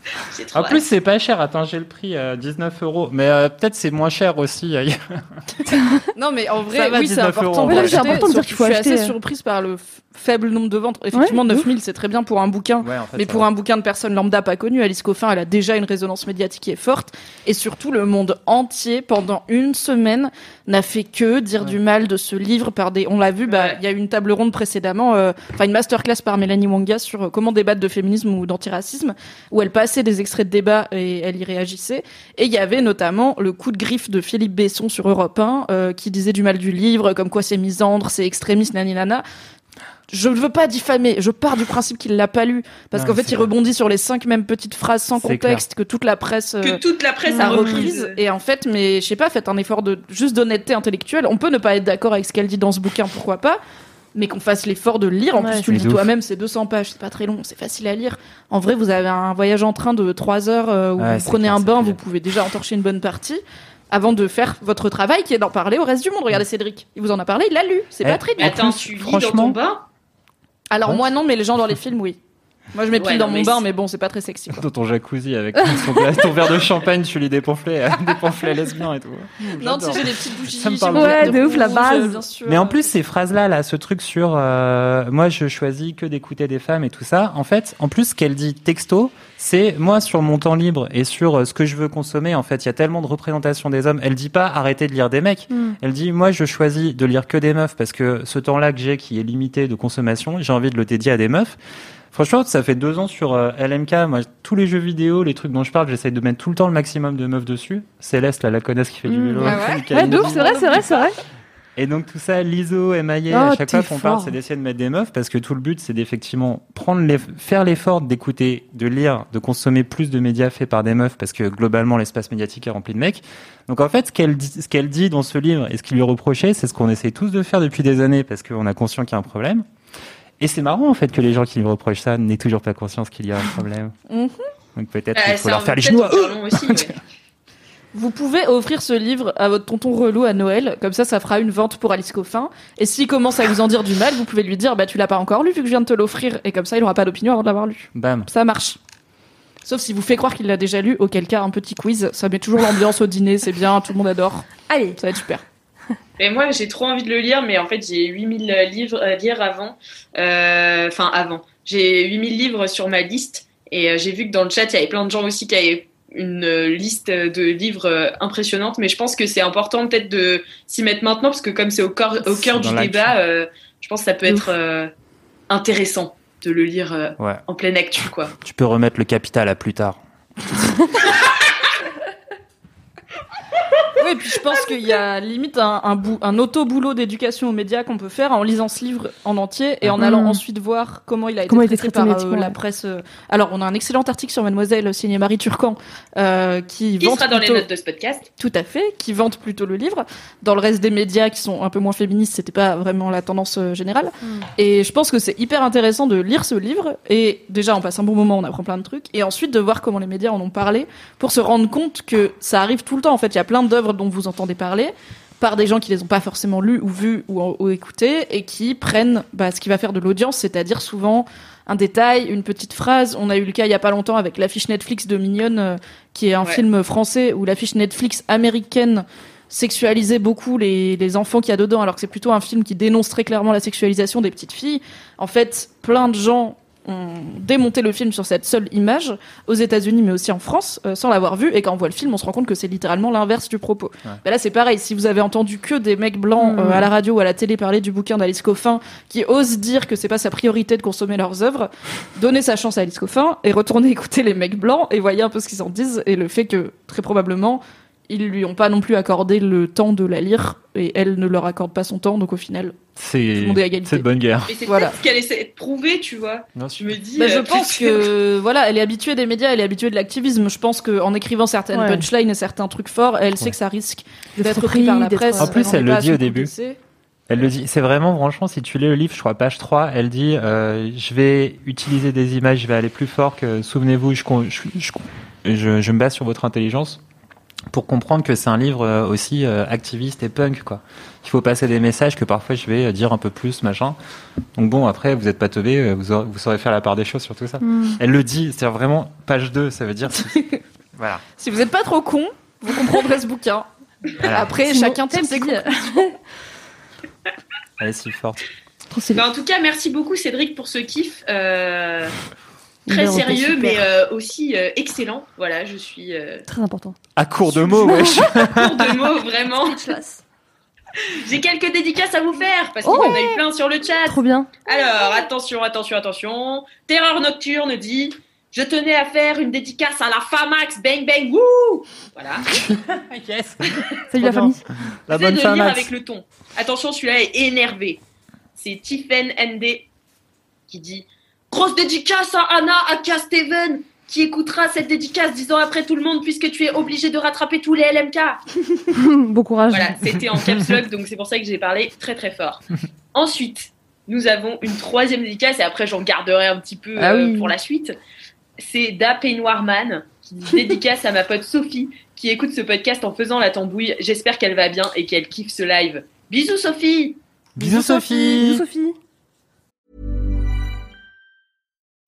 (laughs) Trop En plus, c'est pas cher. Attends, j'ai le prix, euh, 19 euros. Mais euh, peut-être c'est moins cher aussi. ailleurs. (laughs) Non, mais en vrai, oui, c'est 19 euros, important. Ouais, c'est important de dire qu'il faut Je suis acheter. assez surprise par le faible nombre de ventes. Effectivement, Ouais, de 9000, c'est très bien pour un bouquin. Ouais, en fait, Mais pour un bouquin de personnes lambda pas connues, Alice Coffin, elle a déjà une résonance médiatique qui est forte. Et surtout, le monde entier, pendant une semaine, n'a fait que dire Ouais. du mal de ce livre par des. On l'a vu, bah, Ouais. il y a eu une table ronde précédemment, euh, enfin une masterclass par Mélanie Wanga sur euh, comment débattre de féminisme ou d'antiracisme, où elle passait des extraits de débat et elle y réagissait. Et il y avait notamment le coup de griffe de Philippe Besson sur Europe 1, euh, qui disait du mal du livre, comme quoi c'est misandre, c'est extrémiste, nani nana. Je ne veux pas diffamer, je pars du principe qu'il l'a pas lu, parce qu'en fait il rebondit sur les cinq mêmes petites phrases sans contexte que toute la presse euh, Que toute la presse a a reprise. reprise. Et en fait, mais je sais pas, faites un effort de juste d'honnêteté intellectuelle. On peut ne pas être d'accord avec ce qu'elle dit dans ce bouquin, pourquoi pas mais qu'on fasse l'effort de le lire. En Ouais, plus, tu le dis toi-même, c'est 200 pages, c'est pas très long, c'est facile à lire. En vrai, vous avez un voyage en train de 3 heures euh, où Ouais, vous prenez clair, un bain, vous pouvez déjà entorcher une bonne partie avant de faire votre travail qui est d'en parler au reste du monde. Regardez Cédric, il vous en a parlé, il l'a lu, c'est Eh, pas très dur. attends, tu lis dans franchement- ton bain? Alors Ouais. moi non, mais les gens dans les (laughs) films, oui. Moi je m'épile Ouais, dans mon mais bain, mais bon, c'est pas très sexy. quoi. Dans ton jacuzzi avec ton, verre de champagne, tu lis des pamphlets, euh, des pamphlets (laughs) lesbiens et tout. Non, tu sais, j'ai des petites bougies, Ça me parle Ouais, de ouf, la rouge, base. bien sûr. Mais en plus, ces phrases-là, là, ce truc sur euh, moi, je choisis que d'écouter des femmes et tout ça, en fait, en plus, ce qu'elle dit texto, c'est moi, sur mon temps libre et sur euh, ce que je veux consommer, en fait, il y a tellement de représentation des hommes. Elle dit pas arrêtez de lire des mecs. Mm. Elle dit moi, je choisis de lire que des meufs parce que ce temps-là que j'ai, qui est limité de consommation, j'ai envie de le dédier à des meufs. Franchement, ça fait deux ans sur euh, LMK. Moi, tous les jeux vidéo, les trucs dont je parle, j'essaye de mettre tout le temps le maximum de meufs dessus. Céleste, là, la connaisse qui fait du Mm. vélo. Ah ouais Ouais, c'est vrai, c'est vrai, c'est vrai. Et donc tout ça, l'ISO, MIA, Oh, à chaque t'es fois qu'on parle, c'est d'essayer de mettre des meufs parce que tout le but, c'est d'effectivement prendre les, faire l'effort d'écouter, de lire, de consommer plus de médias faits par des meufs parce que globalement l'espace médiatique est rempli de mecs. Donc en fait, ce qu'elle dit, ce qu'elle dit dans ce livre et ce qui lui reproché, c'est ce qu'on essaie tous de faire depuis des années parce qu'on a conscience qu'il y a un problème. Et c'est marrant en fait que les gens qui lui reprochent ça n'aient toujours pas conscience qu'il y a un problème. Mhm. Donc peut-être Euh, qu'il faut leur faire les genoux. aussi, ouais. (laughs) Vous pouvez offrir ce livre à votre tonton relou à Noël, comme ça, ça fera une vente pour Alice Coffin. Et s'il commence à vous en dire du mal, vous pouvez lui dire, bah tu l'as pas encore lu vu que je viens de te l'offrir, et comme ça, il aura pas d'opinion avant de l'avoir lu. Bam. Ça marche. Sauf si vous fait croire qu'il l'a déjà lu, auquel cas un petit quiz, ça met toujours l'ambiance au dîner, c'est bien, tout le monde adore, Allez. ça va être super. (laughs) Et moi, j'ai trop envie de le lire, mais en fait, j'ai 8000 livres à lire avant. Euh, Enfin, avant. J'ai 8000 livres sur ma liste. Et euh, j'ai vu que dans le chat, il y avait plein de gens aussi qui avaient une euh, liste de livres euh, impressionnante. Mais je pense que c'est important peut-être de s'y mettre maintenant, parce que comme c'est au, cœur- au cœur du débat, euh, je pense que ça peut être euh, intéressant de le lire euh, Ouais. en pleine actu, quoi. Tu peux remettre le capital à plus tard. (laughs) Oui, et puis je pense qu'il y a limite un, un, bou- un auto-boulot d'éducation aux médias qu'on peut faire en lisant ce livre en entier et en Mhm. allant ensuite voir comment il a été Comment il a été traité traité par euh, la presse. euh. Alors, on a un excellent article sur Mademoiselle signé Marie Turcan euh, qui, Qui vante sera dans les plutôt- notes de ce podcast Tout à fait, qui vante plutôt le livre. Dans le reste des médias qui sont un peu moins féministes, c'était pas vraiment la tendance euh, générale. Et je pense que c'est hyper intéressant de lire ce livre. Et déjà, on passe un bon moment, on apprend plein de trucs. Et ensuite, de voir comment les médias en ont parlé pour se rendre compte que ça arrive tout le temps. En fait, il y a plein d'œuvres dont vous entendez parler par des gens qui les ont pas forcément lues ou vues ou, ou écoutées et qui prennent bah, ce qui va faire de l'audience, c'est-à-dire souvent un détail, une petite phrase. On a eu le cas il y a pas longtemps avec l'affiche Netflix de Mignonne, euh, qui est un Ouais. film français où l'affiche Netflix américaine sexualisait beaucoup les, les enfants qu'il y a dedans, alors que c'est plutôt un film qui dénonce très clairement la sexualisation des petites filles. En fait, plein de gens ont démonté le film sur cette seule image aux États-Unis, mais aussi en France, euh, sans l'avoir vu. Et quand on voit le film, on se rend compte que c'est littéralement l'inverse du propos. Bah là, c'est pareil. Si vous avez entendu que des mecs blancs Mm. euh, à la radio ou à la télé parler du bouquin d'Alice Coffin, qui osent dire que c'est pas sa priorité de consommer leurs œuvres, donnez sa chance à Alice Coffin et retournez (laughs) écouter les mecs blancs et voyez un peu ce qu'ils en disent et le fait que très probablement ils lui ont pas non plus accordé le temps de la lire et elle ne leur accorde pas son temps donc au final C'est c'est de bonne guerre. Mais c'est Voilà. ce qu'elle essaie de prouver, tu vois. Bien Je me dis. Bah, je euh, pense que (laughs) voilà, elle est habituée des médias, elle est habituée de l'activisme. Je pense qu'en écrivant certaines Ouais. punchlines et certains trucs forts, elle sait que ça risque D'être pris par la presse. En plus, elle le dit au début. Elle le dit. C'est vraiment, franchement, si tu lis le livre, je crois, page 3, elle dit euh, Je vais utiliser des images, je vais aller plus fort que. Souvenez-vous, je, con- je, je, je, je me base sur votre intelligence pour comprendre que c'est un livre euh, aussi euh, activiste et punk, quoi. Il faut passer des messages que parfois je vais euh, dire un peu plus, machin. Donc bon, après, vous n'êtes pas teubé, vous, aurez- vous saurez faire la part des choses sur tout ça. Mm. Elle le dit, c'est vraiment page 2, ça veut dire. (laughs) voilà. Si vous n'êtes pas trop con, vous comprendrez ce bouquin. Voilà. Après, Sinon, chacun tire ses. (laughs) Elle est si forte. Bah, en tout cas, merci beaucoup Cédric pour ce kiff. euh, très sérieux, super. mais euh, aussi euh, excellent. Voilà, je suis euh, Très important. À court de mots, wesh. (laughs) court de mots, vraiment. J'ai quelques dédicaces à vous faire, parce qu'il y en a eu plein sur le chat. Trop bien. Alors, attention, attention, attention. Terreur Nocturne dit Je tenais à faire une dédicace à la Famax, bang bang, wouh Voilà. (laughs) yes. (laughs) Salut la bien. famille. La bonne de femme. lire avec le ton. Attention, celui-là est énervé. C'est Tiffen ND qui dit Grosse dédicace à Anna, aka Steven, qui écoutera cette dédicace dix ans après tout le monde, puisque tu es obligé de rattraper tous les LMK. (laughs) bon courage. Voilà, c'était en caps lock, donc c'est pour ça que j'ai parlé très très fort. (laughs) Ensuite, nous avons une troisième dédicace, et après j'en garderai un petit peu Ah euh, oui. pour la suite. C'est Da Peignoirman, qui dédicace à ma pote Sophie, qui écoute ce podcast en faisant la tambouille. J'espère qu'elle va bien et qu'elle kiffe ce live. Bisous Sophie Bisous Sophie. Bisous Sophie.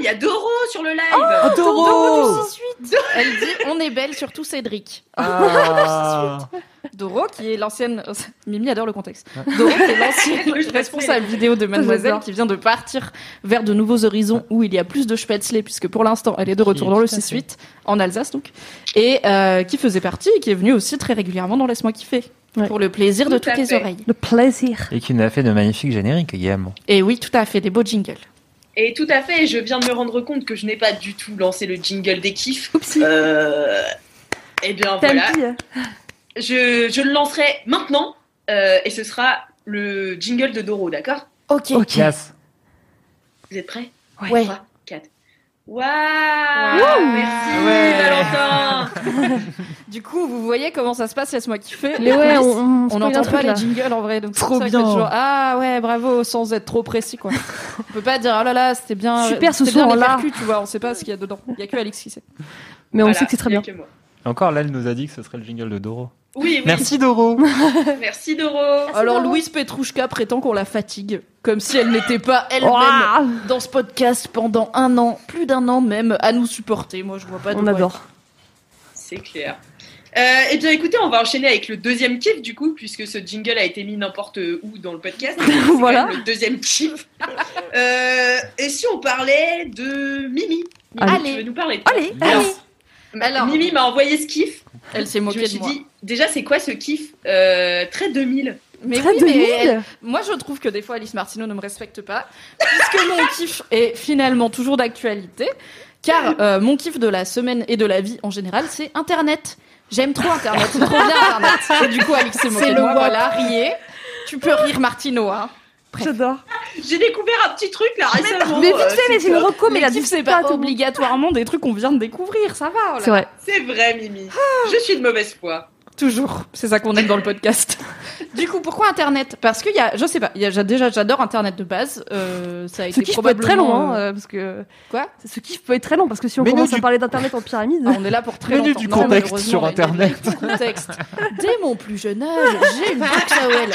Il y a Doro sur le live Oh, Doro Elle dit On est belle, surtout Cédric. Ah. (laughs) Doro, qui est l'ancienne. (laughs) Mimi adore le contexte. Doro, qui est l'ancienne (laughs) responsable vidéo de Mademoiselle, qui vient de partir vers de nouveaux horizons où il y a plus de Spätzle, puisque pour l'instant, elle est de retour dans le tout à fait. 6-8, en Alsace donc. Et euh, qui faisait partie et qui est venue aussi très régulièrement dans Laisse-moi kiffer. Ouais. Pour le plaisir de Tout toutes les fait. oreilles. Le plaisir. Et qui nous a fait de magnifiques génériques également. Et oui, tout à fait, des beaux jingles. Et tout à fait, je viens de me rendre compte que je n'ai pas du tout lancé le jingle des kiffs. Oupsie. Euh... Eh bien T'as voilà, je, je le lancerai maintenant euh, et ce sera le jingle de Doro, d'accord? Ok. Ok. Yes. Vous êtes prêts? Ouais. 3, 4. Waouh Wouh. Merci Ouais. Valentin (laughs) Du coup, vous voyez comment ça se passe, laisse-moi kiffer. Mais ouais, on, on, n'entend pas les là. jingles en vrai, donc Trop ça bien. toujours, ah ouais, bravo, sans être trop précis quoi. (laughs) on peut pas dire oh là là, c'était bien, Super, ce c'était bien les son-là. percus, tu vois, on sait pas ce qu'il y a dedans. Il y a que Alex qui sait. Mais on sait que c'est très bien. que moi. Encore là, elle nous a dit que ce serait le jingle de Doro. Oui, oui, Merci Doro. (laughs) merci Doro Alors Louise Petrouchka prétend qu'on la fatigue, comme si elle n'était pas elle-même dans ce podcast pendant un an, plus d'un an même, à nous supporter. Moi, je vois pas de On adore. C'est clair. Euh, eh bien écoutez, on va enchaîner avec le deuxième kiff du coup, puisque ce jingle a été mis n'importe où dans le podcast. (laughs) Voilà. Le deuxième kiff. Euh, et si on parlait de Mimi? Mimi, Allez. tu veux nous parler de Allez, allez. Alors. Mimi m'a envoyé ce kiff. Elle s'est Je moquée me suis de moi. dit, déjà c'est quoi ce kiff Euh, Très 2000. Mais Très oui, mais 2000 elle- moi je trouve que des fois Alice Martineau ne me respecte pas, puisque mon (laughs) kiff est finalement toujours d'actualité, car euh, mon kiff de la semaine et de la vie en général, c'est Internet. J'aime trop Internet, c'est trop bien Internet. Et du coup, Alix s'est moquée de le moi, voilà, riez. Tu peux rire Martineau, hein. J'adore. J'ai découvert un petit truc là récemment. Mais vite euh, fait, mais c'est une reco, mais les la c'est pas obligatoirement des trucs qu'on vient de découvrir, ça va. C'est vrai. C'est vrai Mimi. Je suis de mauvaise foi. Toujours, c'est ça qu'on aime dans le podcast. (laughs) Du coup, pourquoi Internet? Parce qu'il y a, je sais pas, il y a, déjà, j'adore Internet de base. Euh, ça a Ce été kiff peut être très long, hein, euh, euh, parce que Quoi? ce kiff peut être très long parce que si on Mets-nous commence du- à parler d'internet en pyramide, Ah, On est là pour très longtemps. du Non, contexte sur Internet. (laughs) du contexte. Dès mon plus jeune âge, j'ai une box AOL.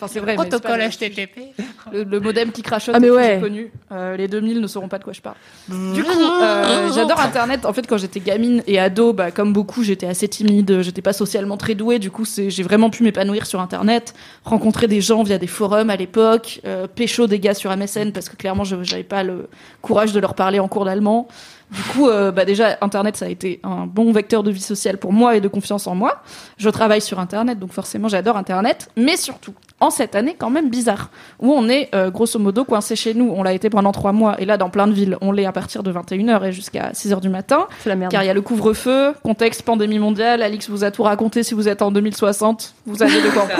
Enfin, c'est vrai. mais c'est pas le- HTTP. (laughs) Le, le modem qui crachote, Ah, mais ouais. connu. Euh, les 2000 ne sauront pas de quoi je parle. Du coup, (laughs) euh, j'adore Internet. En fait, quand j'étais gamine et ado, bah, comme beaucoup, j'étais assez timide. J'étais pas socialement très douée. Du coup, c'est, j'ai vraiment pu m'épanouir sur Internet, rencontrer des gens via des forums à l'époque, euh, pécho des gars sur MSN parce que clairement, je j'avais pas le courage de leur parler en cours d'allemand. Du coup, euh, bah déjà, Internet, ça a été un bon vecteur de vie sociale pour moi et de confiance en moi. Je travaille sur Internet, donc forcément, j'adore Internet. Mais surtout, en cette année quand même bizarre, où on est euh, grosso modo coincé chez nous. On l'a été pendant trois mois, et là, dans plein de villes, on l'est à partir de 21h et jusqu'à 6h du matin. c'est la merde. Car il y a le couvre-feu, contexte pandémie mondiale. Alix vous a tout raconté si vous êtes en 2060. Vous avez de quoi. (laughs)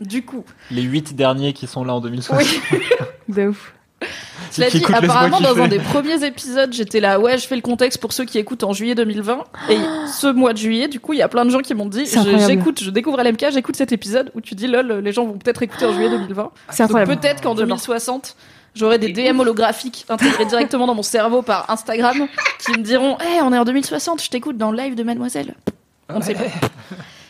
Du coup, Les 8 derniers qui sont là en 2060. oui. (laughs) De ouf. (laughs) Cela dit, apparemment, dans un des premiers épisodes, j'étais là, ouais, je fais le contexte pour ceux qui écoutent en juillet 2020. Et (gasps) ce mois de juillet, du coup, il y a plein de gens qui m'ont dit, je- j'écoute, je découvre LMK, j'écoute cet épisode où tu dis, lol, les gens vont peut-être écouter en juillet (gasps) 2020. C'est peut-être qu'en 2060, j'aurai des DM holographiques intégrés (laughs) directement dans mon cerveau par Instagram qui me diront, hey, on est en 2060, je t'écoute dans le live de Mademoiselle. On ne sait pas.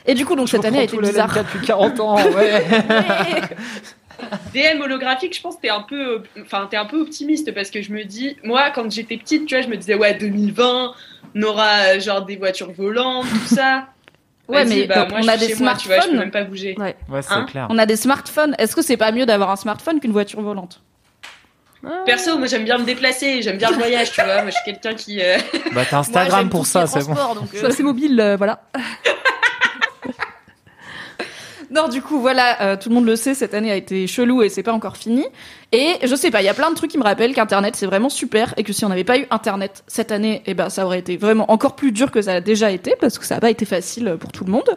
Et du coup, donc cette année a été bizarre. depuis 40 ans, ouais. (laughs) (laughs) DM holographique, je pense que t'es un peu, enfin t'es un peu optimiste parce que je me dis, moi quand j'étais petite, tu vois, je me disais ouais 2020, on aura euh, genre des voitures volantes, tout ça. (laughs) Ouais, mais bah, moi, on je a suis des chez moi, tu vois, je peux smartphones. même pas bouger. Ouais. Ouais, c'est Hein clair. On a des smartphones. Est-ce que c'est pas mieux d'avoir un smartphone qu'une voiture volante? Perso, moi j'aime bien me déplacer, j'aime bien le voyage, tu vois. Moi je suis quelqu'un qui. euh, Bah, t'as (laughs) Instagram pour ça, c'est bon. Je suis assez mobile, euh, voilà. Non, du coup, voilà, euh, tout le monde le sait, cette année a été chelou et c'est pas encore fini. Et je sais pas, il y a plein de trucs qui me rappellent qu'Internet c'est vraiment super et que si on n'avait pas eu Internet cette année, eh ben ça aurait été vraiment encore plus dur que ça a déjà été parce que ça a pas été facile pour tout le monde.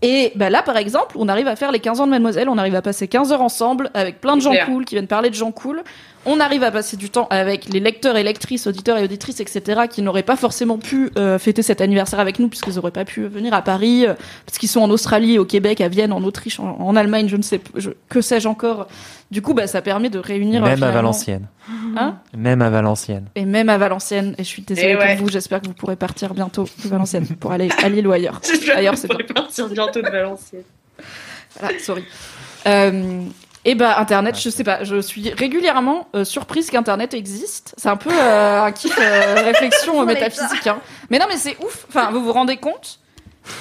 Et bah là, par exemple, on arrive à faire les 15 ans de Mademoiselle, on arrive à passer 15 heures ensemble avec plein de gens cool qui viennent parler de gens cool. On arrive à passer du temps avec les lecteurs et lectrices, auditeurs et auditrices, etc., qui n'auraient pas forcément pu euh, fêter cet anniversaire avec nous puisqu'ils n'auraient pas pu venir à Paris, euh, parce qu'ils sont en Australie, au Québec, à Vienne, en Autriche, en, en Allemagne, je ne sais, je- que sais-je encore. Du coup, bah, ça permet de réunir. euh, Même à Valenciennes. Hein? Même à Valenciennes. et même à Valenciennes. Et je suis désolée ouais. pour vous. J'espère que vous pourrez partir bientôt de Valenciennes pour aller à Lille ou ailleurs. (laughs) J'espère que c'est vous pourrez partir bientôt de Valenciennes. Voilà, sorry. Euh, et bah Internet, je sais pas, je suis régulièrement euh, surprise qu'Internet existe. C'est un peu euh, un kiff euh, réflexion (laughs) euh, métaphysique. Hein. Mais non, mais c'est ouf. Enfin, vous vous rendez compte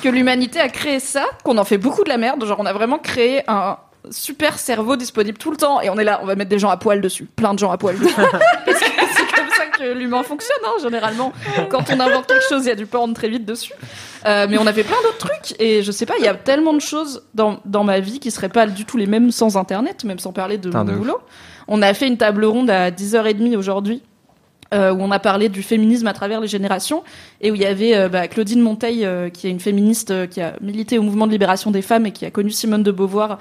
que l'humanité a créé ça, qu'on en fait beaucoup de la merde. Genre, on a vraiment créé un super cerveau disponible tout le temps et on est là, on va mettre des gens à poil dessus, plein de gens à poil dessus. (laughs) Parce que que l'humain fonctionne, hein, généralement. Quand on invente quelque chose, il y a du porn très vite dessus. Euh, mais on a fait plein d'autres trucs et je sais pas, il y a tellement de choses dans, dans ma vie qui seraient pas du tout les mêmes sans internet, même sans parler de Putain, mon de ouf. boulot. On a fait une table ronde à 10h30 aujourd'hui. euh, où on a parlé du féminisme à travers les générations et où il y avait euh, bah, Claudine Monteil euh, qui est une féministe qui a milité au mouvement de libération des femmes et qui a connu Simone de Beauvoir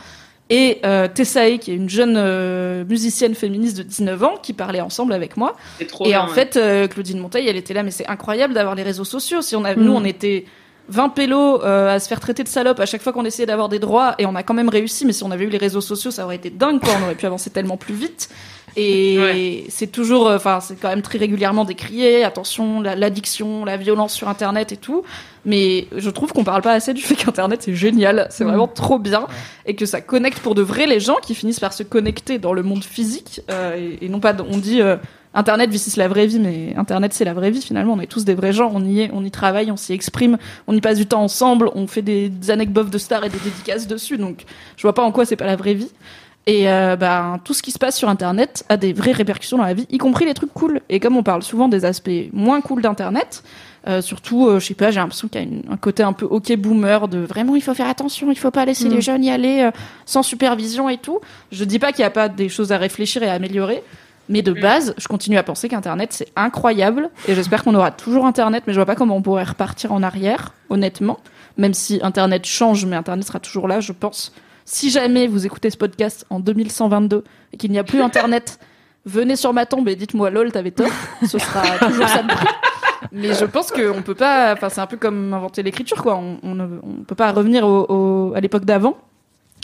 et euh, Tessae qui est une jeune euh, musicienne féministe de 19 ans qui parlait ensemble avec moi C'est trop et bien, en ouais. fait, euh, Claudine Monteil, elle était là, mais c'est incroyable d'avoir les réseaux sociaux. Si on a, Mm. nous, on était 20 pélos euh, à se faire traiter de salope à chaque fois qu'on essayait d'avoir des droits, et on a quand même réussi. Mais si on avait eu les réseaux sociaux, ça aurait été dingue, quoi. On aurait pu avancer tellement plus vite. Et Ouais. c'est toujours, euh, enfin, c'est quand même très régulièrement décrié. Attention, la- l'addiction, la, violence sur Internet et tout. Mais je trouve qu'on parle pas assez du fait qu'Internet c'est génial, c'est vraiment trop bien, et que ça connecte pour de vrai les gens qui finissent par se connecter dans le monde physique, euh, et, et non pas, on dit euh, Internet vit c'est la vraie vie, mais Internet c'est la vraie vie finalement. On est tous des vrais gens, on y est, on y travaille, on s'y exprime, on y passe du temps ensemble, on fait des, des anecdotes de stars et des dédicaces dessus. Donc je vois pas en quoi c'est pas la vraie vie. Et euh, ben, tout ce qui se passe sur Internet a des vraies répercussions dans la vie, y compris les trucs cool. Et comme on parle souvent des aspects moins cool d'Internet, euh, surtout, euh, je sais pas, j'ai l'impression qu'il y a une- un côté un peu ok boomer de vraiment il faut faire attention, il faut pas laisser les jeunes y aller euh, sans supervision et tout. Je dis pas qu'il n'y a pas des choses à réfléchir et à améliorer, mais de base, je continue à penser qu'Internet c'est incroyable et j'espère qu'on aura toujours Internet, mais je vois pas comment on pourrait repartir en arrière, honnêtement. Même si Internet change, mais Internet sera toujours là, je pense. Si jamais vous écoutez ce podcast en 2122 et qu'il n'y a plus Internet, (laughs) venez sur ma tombe et dites-moi lol, t'avais tort. Ce sera (laughs) toujours ça de prix. Mais je pense qu'on peut pas. Enfin, c'est un peu comme inventer l'écriture, quoi. On, on ne on peut pas revenir au, au- à l'époque d'avant.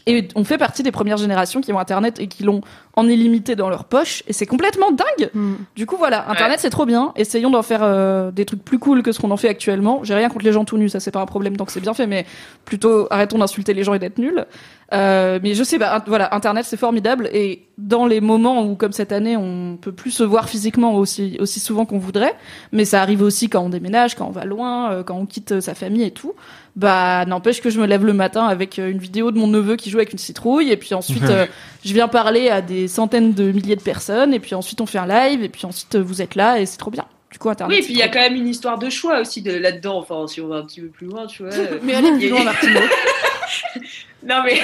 Et on fait partie des premières générations qui ont Internet et qui l'ont en illimité dans leur poche. Et c'est complètement dingue. Mm. Du coup, voilà, Internet c'est trop bien. Essayons d'en faire euh, des trucs plus cool que ce qu'on en fait actuellement. J'ai rien contre les gens tout nus, ça c'est pas un problème tant que c'est bien fait, mais plutôt arrêtons d'insulter les gens et d'être nuls. Euh, mais je sais, bah, voilà, Internet c'est formidable et dans les moments où, comme cette année, on peut plus se voir physiquement aussi aussi souvent qu'on voudrait, mais ça arrive aussi quand on déménage, quand on va loin, euh, quand on quitte sa famille et tout. Bah, n'empêche que je me lève le matin avec euh, une vidéo de mon neveu qui joue avec une citrouille et puis ensuite euh, je viens parler à des centaines de milliers de personnes et puis ensuite on fait un live et puis ensuite euh, vous êtes là et c'est trop bien. Du coup, Internet. Oui, et puis il y a quand même une histoire de choix aussi de là-dedans. Enfin, si on va un petit peu plus loin, tu vois. (laughs) Mais allez plus loin, Martino. (laughs) Non mais,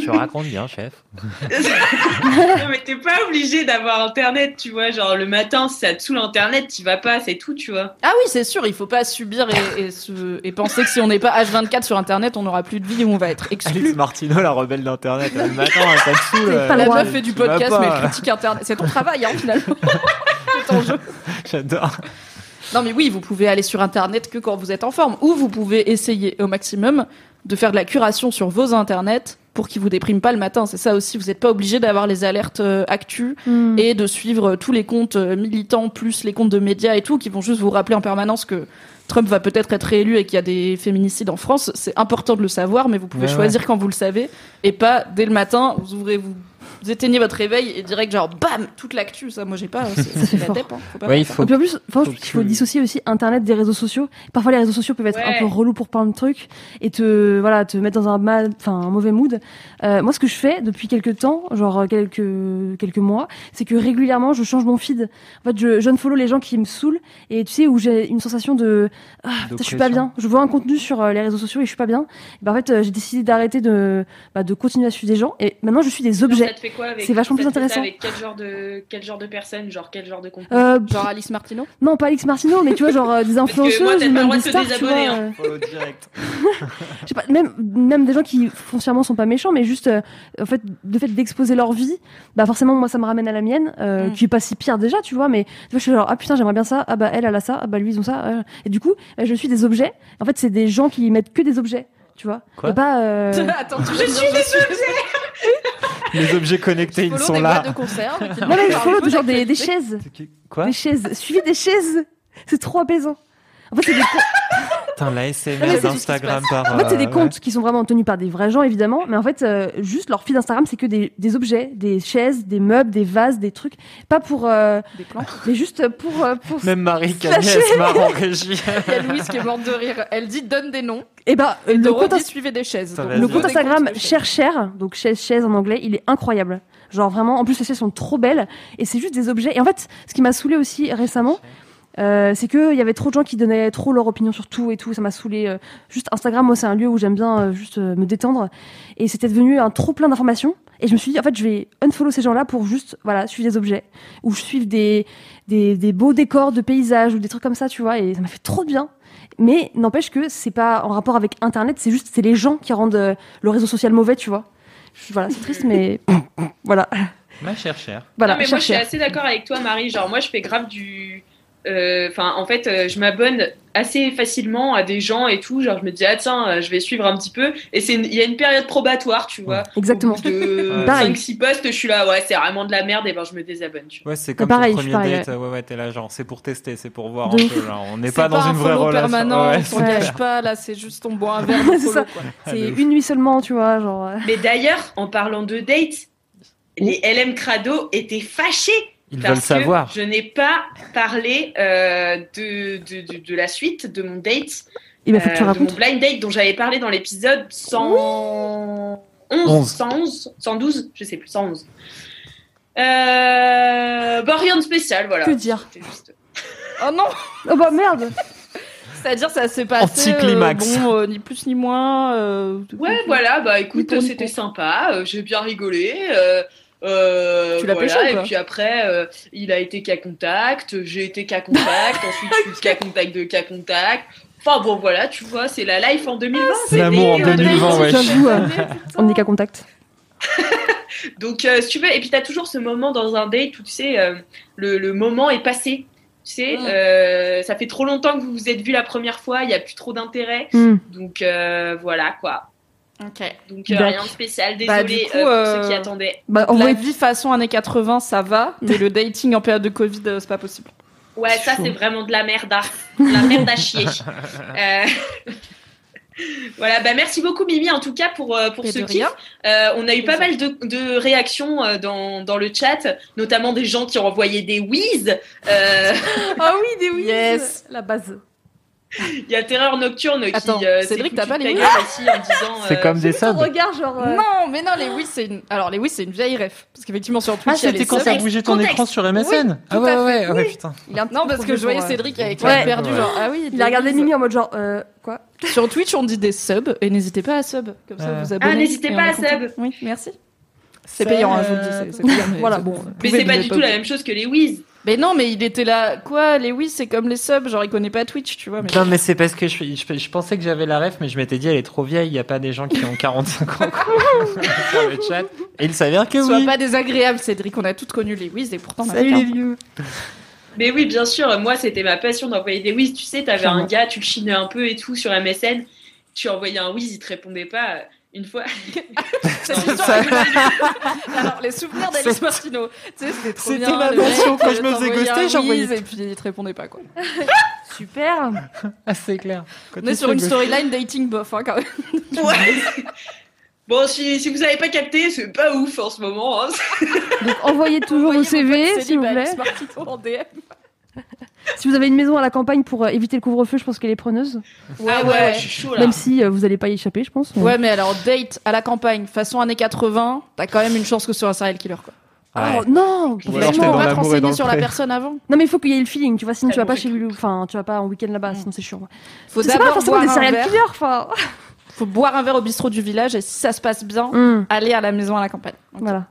Tu racontes bien, chef. (laughs) non, mais t'es pas obligé d'avoir internet, tu vois. Genre le matin, si ça te saoule internet, t'y vas pas, c'est tout, tu vois. Ah oui, c'est sûr, il faut pas subir et, et, se- et penser que si on n'est pas H24 sur Internet, on n'aura plus de vie ou on va être Alice exclu. Martino, la rebelle d'Internet. Le matin, ça te saoule. pas La meuf fait du podcast, mais elle critique Internet. C'est ton travail, hein, finalement. (laughs) c'est ton jeu. J'adore. Non, mais oui, vous pouvez aller sur Internet que quand vous êtes en forme. Ou vous pouvez essayer au maximum de faire de la curation sur vos Internets pour qu'ils vous dépriment pas le matin. C'est ça aussi, vous n'êtes pas obligé d'avoir les alertes euh, actus Mm. et de suivre tous les comptes euh, militants plus les comptes de médias et tout qui vont juste vous rappeler en permanence que Trump va peut-être être réélu et qu'il y a des féminicides en France. C'est important de le savoir, mais vous pouvez Ouais, choisir quand vous le savez et pas dès le matin. Vous ouvrez, vous, vous éteignez votre réveil et direct genre bam toute l'actu. Ça, moi j'ai pas. (laughs) C'est la fort. dep, hein. Faut pas Ouais, faire il ça. faut Et puis en plus, je faut dissocier aussi Internet des réseaux sociaux. Parfois, les réseaux sociaux peuvent être Ouais. un peu relous pour plein de trucs et te, voilà, te mettre dans un mal, enfin, un mauvais mood. Euh, moi, ce que je fais depuis quelques temps, genre quelques quelques mois, c'est que régulièrement, je change mon feed. En fait, je, je follow les gens qui me saoulent et tu sais où j'ai une sensation de, ah, putain, je suis pas bien. Je vois un contenu sur euh, les réseaux sociaux et je suis pas bien. Et ben, en fait, euh, j'ai décidé d'arrêter de, bah, de continuer à suivre des gens et maintenant, je suis des objets. Ça te fait quoi avec C'est vachement plus intéressant. Avec quel genre de quel genre de personnes, genre quel genre de contenu Euh, Genre Alice Martino. non, pas Alex Martino, mais tu vois, genre euh, des moi, influenceuses pas même des de stars, tu vois. hein. euh, Follow direct. (laughs) je sais pas, même, même des gens qui foncièrement sont pas méchants, mais juste, euh, en fait, le fait d'exposer leur vie, bah forcément, moi, ça me ramène à la mienne, euh, Mm. qui est pas si pire déjà, tu vois, mais tu vois, je suis genre, ah putain, j'aimerais bien ça, ah bah elle, elle a ça, ah bah lui, ils ont ça, euh. et du coup, euh, je suis des objets. En fait, c'est des gens qui mettent que des objets, tu vois. Quoi Et pas, euh, (laughs) Attends, je suis (laughs) Les objets connectés, ils sont des là. boîtes de conserve. qui (laughs) non, mais je follow peu genre des, des chaises, Quoi des chaises, suivez des chaises, c'est trop apaisant. En fait, c'est des, Putain, la SMR d'Instagram par. En fait, c'est des euh, comptes qui sont vraiment tenus par des vrais gens, évidemment. Mais en fait, euh, juste leur feed Instagram, c'est que des, des objets, des chaises, des meubles, des vases, des trucs. Pas pour, euh, Des plantes. mais juste pour, euh, pour. Même Marie. Cagnès marre en régie. (laughs) Il y a Louise qui est morte de rire. Elle dit donne des noms. Et ben, Et le Doro compte, suivez des chaises. Donc, le compte Instagram cher cher, donc chaise chaise en anglais, il est incroyable. Genre vraiment, en plus les chaises sont trop belles et c'est juste des objets. Et en fait, ce qui m'a saoulé aussi récemment. Euh, c'est que il y avait trop de gens qui donnaient trop leur opinion sur tout et tout, ça m'a saoulé. euh. juste Instagram, moi, c'est un lieu où j'aime bien euh, juste euh, me détendre, et c'était devenu un trop plein d'informations. Et je me suis dit, en fait, je vais unfollow ces gens-là pour juste, voilà, suivre des objets ou suivre des, des des beaux décors de paysages ou des trucs comme ça, tu vois. Et ça m'a fait trop de bien. Mais n'empêche que c'est pas en rapport avec Internet, c'est juste c'est les gens qui rendent euh, le réseau social mauvais, tu vois. Voilà, c'est triste, mais (coughs) voilà, Ma chère chère. voilà. non, mais moi je suis assez d'accord avec toi, Marie. Genre, moi je fais grave du. Euh, Enfin, en fait, euh, je m'abonne assez facilement à des gens et tout. Genre, je me dis, ah tiens, euh, je vais suivre un petit peu. Et il y a une période probatoire, tu vois. Exactement. Au bout de (laughs) Pareil. 5-6 posts, je suis là, ouais, c'est vraiment de la merde, et ben je me désabonne. Tu vois. Ouais, c'est comme pareil, ton premier pareil, date. Ouais, ouais, t'es là, genre, c'est pour tester, c'est pour voir un peu. On n'est pas dans un une vraie relation. permanent, Ouais, on clair. pas, là c'est juste on boit un (laughs) verre C'est ouf. une nuit seulement, tu vois, genre. Mais d'ailleurs, en parlant de date, les LM Crado étaient fâchés Ils parce veulent savoir. que je n'ai pas parlé euh, de, de, de, de la suite de mon date, Il va faut que tu euh, de mon blind date dont j'avais parlé dans l'épisode 111, Onze. 111, 112, je sais plus, 111. Euh, bah, rien de spécial, voilà. Que dire juste- (laughs) Oh non Oh bah merde C'est-à-dire ça s'est passé Anticlimax. euh, bon, euh, ni plus ni moins. euh, Ouais, voilà, bah écoute, c'était sympa, euh, j'ai bien rigolé. Euh, euh, Tu l'as voilà, Et puis après, euh, il a été cas contact, j'ai été cas contact, ensuite je suis (laughs) cas contact de cas contact. Enfin bon, voilà, tu vois, c'est la life en 2020. c'était L'amour en un 2020, date. ouais. J'avoue, euh, on est qu'à contact. (laughs) Donc, euh, si tu veux, et puis t'as toujours ce moment dans un date où tu sais, euh, le, le moment est passé. Tu sais, euh, ça fait trop longtemps que vous vous êtes vus la première fois, il n'y a plus trop d'intérêt. Hmm. Donc euh, voilà quoi. Donc euh, rien de spécial. Bah, Désolé du coup, euh, pour euh, ceux qui attendaient. Bah, La envoyez- vie façon années 80, ça va, mais le dating en période de Covid, euh, c'est pas possible. Ouais, ça chaud. c'est vraiment de la merde à, de la merde à chier. (laughs) Euh, (laughs) Voilà, bah merci beaucoup Mimi en tout cas pour, euh, pour Et ce kiff. Euh, on a eu pas mal de, de réactions euh, dans, dans le chat, notamment des gens qui ont envoyé des whiz. Euh, (laughs) Ah oui, des oui. Yes. La base. (laughs) Il y a Terreur Nocturne qui Attends, euh, Cédric, t'as pas les aussi en disant. C'est euh, comme des subs. regard, genre. euh, Non, mais non, les oui, c'est une... Alors, les oui, c'est une vieille ref. Parce qu'effectivement, sur Twitch, Ah, c'était quand ça bougeait ton Contexte. écran sur MSN Oui, Ah tout ouais, à ouais, fait. ouais, Oui. putain. Il Non, parce que je voyais euh, Cédric avec Ouais. perdu, Ouais. genre, ah oui, Il a regardé. Mimi en mode genre, euh, quoi Sur Twitch, on dit des subs, et n'hésitez pas à sub. Comme ça, vous abonnez. Ah, n'hésitez pas à sub. Oui, merci. C'est payant, hein, je vous le dis. Voilà, c'est- bon. Mais c'est pas du tout la même chose que les whiz. Mais non, mais il était là. Quoi, les oui, c'est comme les subs, genre il connaît pas Twitch, tu vois. Mais... Non, mais c'est parce que je, je, je pensais que j'avais la ref, mais je m'étais dit, elle est trop vieille, il n'y a pas des gens qui ont (laughs) 45 ans (laughs) sur le chat. Et il s'avère que Sois oui. pas désagréable, Cédric. On a toutes connu les whiz et pourtant on a Salut les vieux. Mais oui, bien sûr, moi c'était ma passion d'envoyer des whiz. Tu sais, t'avais un gars, tu le chinais un peu et tout sur MSN. Tu envoyais un whiz, il te répondait pas. Une fois. (laughs) Cette histoire. Alors, les souvenirs d'Alice Martino. Tu sais, c'était trop C'était bien. ma le mec, passion, quand euh, je me faisais t'envoyais ghoster, j'envoyais- Et puis il te répondait pas, quoi. (laughs) Super. Ah, c'est clair. Quand On est sur une storyline dating bof, hein, quand même. (laughs) Ouais. Bon, si, si vous avez pas capté, c'est pas ouf en ce moment. hein. Donc envoyez toujours vos CV, s'il vous plaît. Alice Martino en DM. Si vous avez une maison à la campagne pour euh, éviter le couvre-feu, je pense qu'elle est preneuse. Ouais, ah ouais, je suis chaud là. Même si euh, vous allez pas y échapper, je pense. Ouais, mais alors, date à la campagne, façon années 80, t'as quand même une chance que ce soit un serial killer, quoi. Oh, Ouais. non, Ou alors t'es dans pas te l'amour et dans renseigner le sur la pré. personne avant. Non, mais il faut qu'il y ait le feeling, tu vois, sinon tu vas pas chez lui, enfin, tu vas pas en week-end là-bas, sinon c'est chiant. Faut C'est pas d'abord forcément boire des un serial verre. killers, enfin. Faut boire un verre au bistrot du village et si ça se passe bien, Hum, aller à la maison à la campagne. Voilà.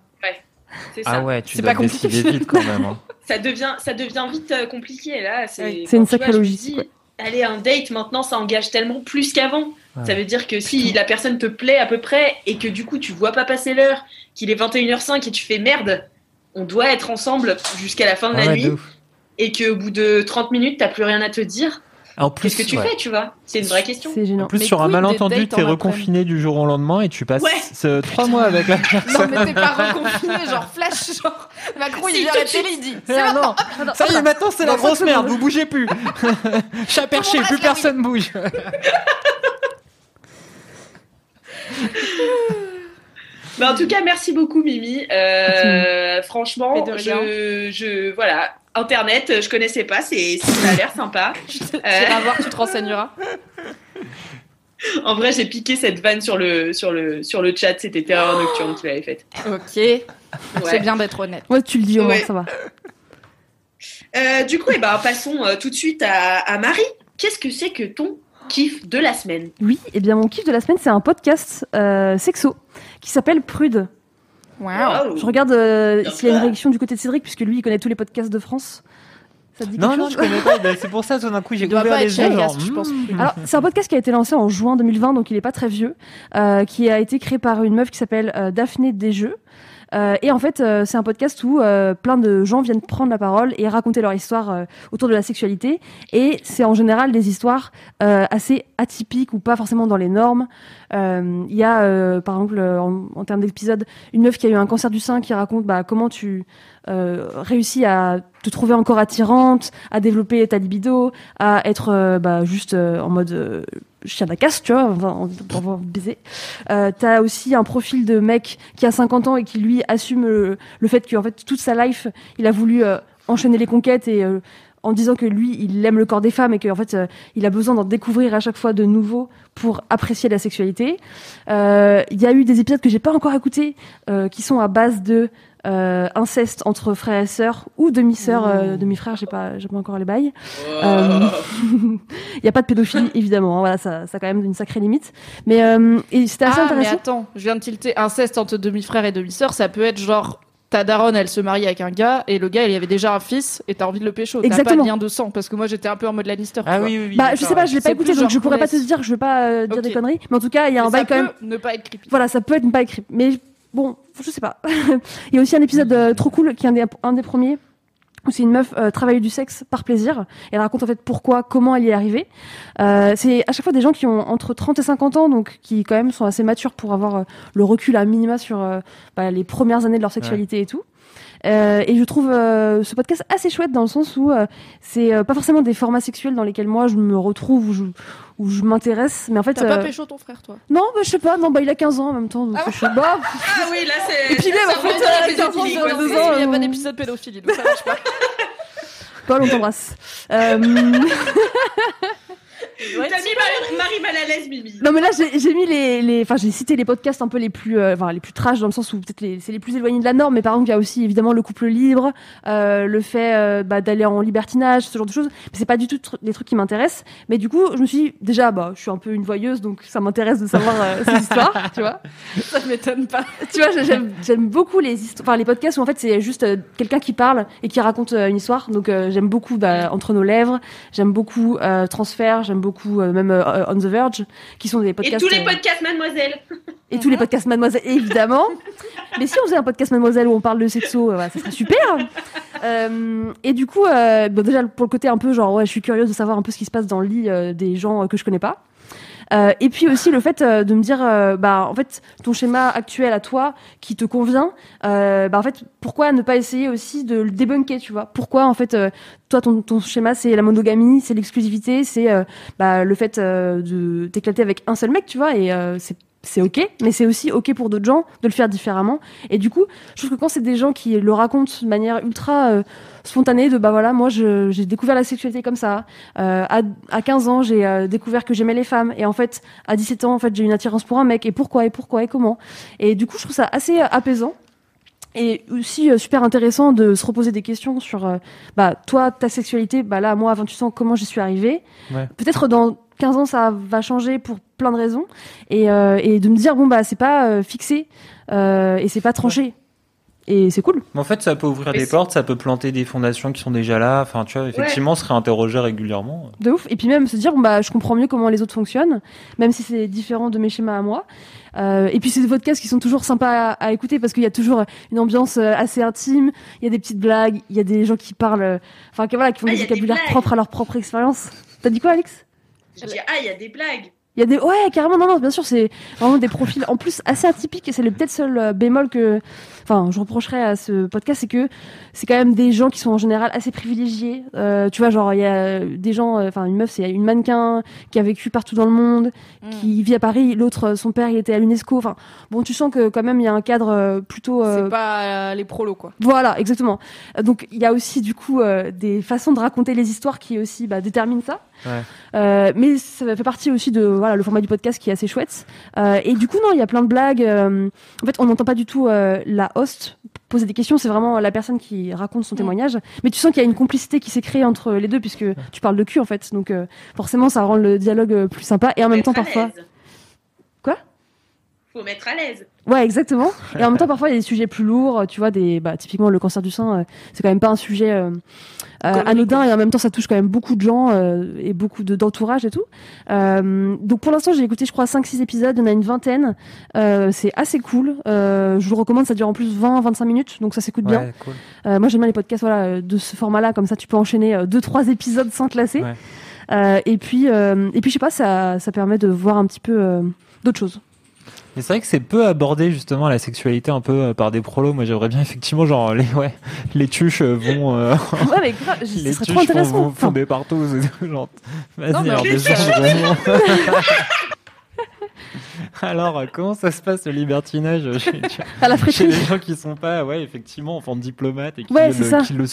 C'est ça. Ah ouais, tu C'est dois pas te décider compliqué. vite quand même. hein. (laughs) ça devient ça devient vite euh, compliqué là c'est une sacrée logistique, dis, allez un date maintenant ça engage tellement plus qu'avant. Ouais. ça veut dire que si la personne te plaît à peu près et que du coup tu vois pas passer l'heure qu'il est 21h05 et tu fais merde on doit être ensemble jusqu'à la fin de la nuit de et que au bout de 30 minutes t'as plus rien à te dire En plus, qu'est-ce que tu ouais. fais tu vois? C'est une vraie question. C'est En gênant. plus, Mais sur un malentendu, t'es en reconfiné du jour au lendemain et tu passes Ouais. ce- trois mois avec la Non, personne. mais t'es pas reconfiné, genre flash, genre Macron il Si, vient à la télé, il dit Ah non, ça y est, maintenant c'est la grosse merde, vous bougez plus. (laughs) Chat perché, plus personne bouge. Bah, en tout cas merci beaucoup Mimi. Euh, franchement je voilà internet je connaissais pas c'est ça a l'air sympa (laughs) Tu voir, tu te renseigneras. En vrai, j'ai piqué cette vanne sur le, sur le, sur le chat. C'était Terreur (gasps) Nocturne qui l'avait faite. Ok, Ouais. c'est bien d'être honnête. Ouais, tu le dis au moins, Ouais. ça va. Euh, du coup, eh ben, passons euh, tout de suite à, à Marie. Qu'est-ce que c'est que ton kiff de la semaine? Oui, et bien mon kiff de la semaine, c'est un podcast euh, sexo qui s'appelle Prude. Waouh. Je regarde euh, s'il y a une réaction du côté de Cédric, puisque lui, il connaît tous les podcasts de France. Ça te dit Non, quelque non, chose je connais pas. ben, c'est pour ça, tout d'un coup, j'ai ouvert les yeux. Hmm. Alors, c'est un podcast qui a été lancé en juin 2020, donc il est pas très vieux, euh, qui a été créé par une meuf qui s'appelle euh, Daphné Desjeux. Euh, et en fait, euh, c'est un podcast où euh, plein de gens viennent prendre la parole et raconter leur histoire euh, autour de la sexualité. Et c'est en général des histoires euh, assez atypiques ou pas forcément dans les normes. Euh, Il y a, euh, par exemple, euh, en, en termes d'épisodes, une meuf qui a eu un cancer du sein qui raconte bah, comment tu réussis à te trouver encore attirante, à développer ta libido, à être bah, juste euh, en mode euh, chien à casse, tu vois, enfin, pour avoir baiser. T'as aussi un profil de mec qui a 50 ans et qui lui assume le, le fait qu'en fait toute sa life, il a voulu enchaîner les conquêtes et en disant que lui, il aime le corps des femmes et qu'en fait, euh, il a besoin d'en découvrir à chaque fois de nouveau pour apprécier la sexualité. Euh, Il y a eu des épisodes que j'ai pas encore écoutés euh, qui sont à base de inceste entre frères et sœurs ou demi-sœurs, demi-frères, j'ai pas, j'ai pas encore les bails. (laughs) Il n'y a pas de pédophilie (laughs) évidemment, hein, voilà, ça, ça a quand même une sacrée limite. Mais et c'était assez Ah, mais intéressant. attends, je viens de tilter. Inceste entre demi-frères et demi-sœurs, ça peut être genre ta daronne, elle se marie avec un gars et le gars, il y avait déjà un fils et t'as envie de le pécho. T'as pas de lien de sang parce que moi j'étais un peu en mode Lannister. Ah oui, oui, oui. Bah, je sais pas, je l'ai pas écouté, donc je pourrais pas te dire, je vais pas euh, dire des conneries. Mais en tout cas, il y a un bail ça quand même. peut ne pas être creepy. Voilà, ça peut être une bail creep. Mais bon, je sais pas. (laughs) il y a aussi un épisode euh, trop cool qui est un des, un des premiers où c'est une meuf euh, travaille du sexe par plaisir. Et elle raconte en fait pourquoi, comment elle y est arrivée. Euh, c'est à chaque fois des gens qui ont entre 30 et 50 ans, donc qui quand même sont assez matures pour avoir euh, le recul à minima sur euh, bah, les premières années de leur sexualité et tout. Euh, et je trouve euh, ce podcast assez chouette dans le sens où euh, c'est pas forcément des formats sexuels dans lesquels moi je me retrouve ou je, où je m'intéresse, mais en fait T'as pas pécho ton frère, toi? Non, bah, je sais pas, non bah il a 15 ans en même temps, donc je sais pas. (laughs) Ah oui, là c'est. Et puis même, ça en fait, remonte à la euh, il Il n'y a pas d'épisode pédophilie, donc ça marche pas. (laughs) Paul, on t'embrasse. Euh, (laughs) T'as mis Marie, Marie mal à l'aise, Mimi. Non mais là j'ai mis les, les enfin j'ai cité les podcasts un peu les plus euh, enfin les plus trash dans le sens où peut-être c'est les plus éloignés de la norme mais par exemple il y a aussi évidemment le couple libre euh, le fait euh, bah, d'aller en libertinage ce genre de choses. Mais c'est pas du tout tr- des trucs qui m'intéressent. Mais du coup je me suis dit, déjà bah je suis un peu une voyeuse donc ça m'intéresse de savoir euh, ces histoires (laughs) tu vois. Ça m'étonne pas. tu vois j'aime beaucoup les histoires enfin les podcasts où en fait c'est juste euh, quelqu'un qui parle et qui raconte euh, une histoire. Donc euh, j'aime beaucoup bah, entre nos lèvres. J'aime beaucoup euh, transfert. J'aime beaucoup euh, même euh, on the verge qui sont des Et podcasts tous les euh, podcasts, mademoiselle. (laughs) et tous les podcasts Mademoiselle, évidemment. (laughs) Mais si on faisait un podcast Mademoiselle où on parle de sexo, euh, voilà, ça serait super. Euh, et du coup, euh, bon, déjà pour le côté un peu genre, ouais, je suis curieuse de savoir un peu ce qui se passe dans le lit euh, des gens euh, que je connais pas. Euh, et puis aussi le fait euh, de me dire, euh, bah en fait, ton schéma actuel à toi qui te convient, euh, bah en fait, pourquoi ne pas essayer aussi de le débunker, tu vois? Pourquoi en fait, toi ton, ton schéma c'est la monogamie, c'est l'exclusivité, c'est bah, le fait de t'éclater avec un seul mec, tu vois? Et c'est c'est ok, mais c'est aussi ok pour d'autres gens de le faire différemment. Et du coup, je trouve que quand c'est des gens qui le racontent de manière ultra euh, spontanée, de bah voilà, moi j'ai découvert la sexualité comme ça. Euh, à, à 15 ans, j'ai euh, découvert que j'aimais les femmes. Et en fait, à 17 ans, en fait, j'ai une attirance pour un mec. Et pourquoi, et pourquoi, et comment? Et du coup, je trouve ça assez apaisant. Et aussi euh, super intéressant de se reposer des questions sur, euh, bah, toi, ta sexualité, bah là, moi, à 28 ans, comment j'y suis arrivée? Ouais. Peut-être dans 15 ans, ça va changer pour plein de raisons. Et, euh, et de me dire, bon, bah, c'est pas euh, fixé euh, et c'est pas tranché. Et c'est cool. Mais en fait, ça peut ouvrir des portes, ça peut planter des fondations qui sont déjà là. Enfin, tu vois, effectivement, se réinterroger régulièrement. De ouf. Et puis même se dire, bon, bah, je comprends mieux comment les autres fonctionnent, même si c'est différent de mes schémas à moi. Euh, et puis c'est des podcasts qui sont toujours sympas à, à écouter parce qu'il y a toujours une ambiance euh, assez intime. Il y a des petites blagues, il y a des gens qui parlent, euh, enfin, qui, voilà, qui font Ah, des vocabulaires propres à leur propre expérience. T'as dit quoi, Alex? Je dis, ah, il y a des blagues. Il y a des, ouais, carrément, non, non, bien sûr, c'est vraiment des profils en plus assez atypiques et c'est le peut-être seul euh, bémol que, enfin, je reprocherais à ce podcast, c'est que c'est quand même des gens qui sont en général assez privilégiés. Euh, tu vois, genre, il y a des gens, euh, enfin, une meuf, c'est une mannequin qui a vécu partout dans le monde, qui vit à Paris, l'autre, euh, son père, il était à l'UNESCO. Enfin, bon, tu sens que quand même, il y a un cadre euh, plutôt, euh, C'est pas euh, les prolos, quoi. voilà, exactement. Donc il y a aussi du coup euh, des façons de raconter les histoires qui aussi bah, déterminent ça. Ouais. Euh, mais ça fait partie aussi de voilà le format du podcast qui est assez chouette. Euh, et du coup non, il y a plein de blagues. euh, en fait, on n'entend pas du tout euh, la host poser des questions. C'est vraiment la personne qui raconte son témoignage. Mais tu sens qu'il y a une complicité qui s'est créée entre les deux puisque tu parles de cul en fait. Donc euh, forcément, ça rend le dialogue euh, plus sympa. Et en même temps, parfois. l'aise. Faut mettre à l'aise. Ouais, exactement. Et en même temps, (laughs) parfois, il y a des sujets plus lourds. Tu vois, des, bah, typiquement, le cancer du sein, euh, c'est quand même pas un sujet euh, euh, anodin. Et en même temps, ça touche quand même beaucoup de gens euh, et beaucoup de- d'entourage et tout. Euh, donc, pour l'instant, j'ai écouté, je crois, 5-6 épisodes. Il y en a une vingtaine. Euh, c'est assez cool. Euh, je vous le recommande. Ça dure en plus 20-25 minutes. Donc, ça s'écoute bien. Cool. Euh, moi, j'aime bien les podcasts voilà, de ce format-là. Comme ça, tu peux enchaîner 2-3 épisodes sans te lasser. Ouais. Euh, et puis, euh, et puis, je sais pas, ça, ça permet de voir un petit peu euh, d'autres choses. Mais c'est vrai que c'est peu abordé justement la sexualité un peu euh, par des prolos. Moi, j'aimerais bien effectivement genre les ouais les tuches euh, vont euh, Ouais, mais grave, ce les serait tuches trop font, intéressant. vont, Enfin, partout. Genre, vas-y, Non, mais alors déjà, vraiment. (laughs) alors, euh, comment ça se passe le libertinage chez, à la chez fraîcherie. les gens qui sont pas, ouais, effectivement, en forme diplomate et qui, Ouais, le, c'est ça. qui le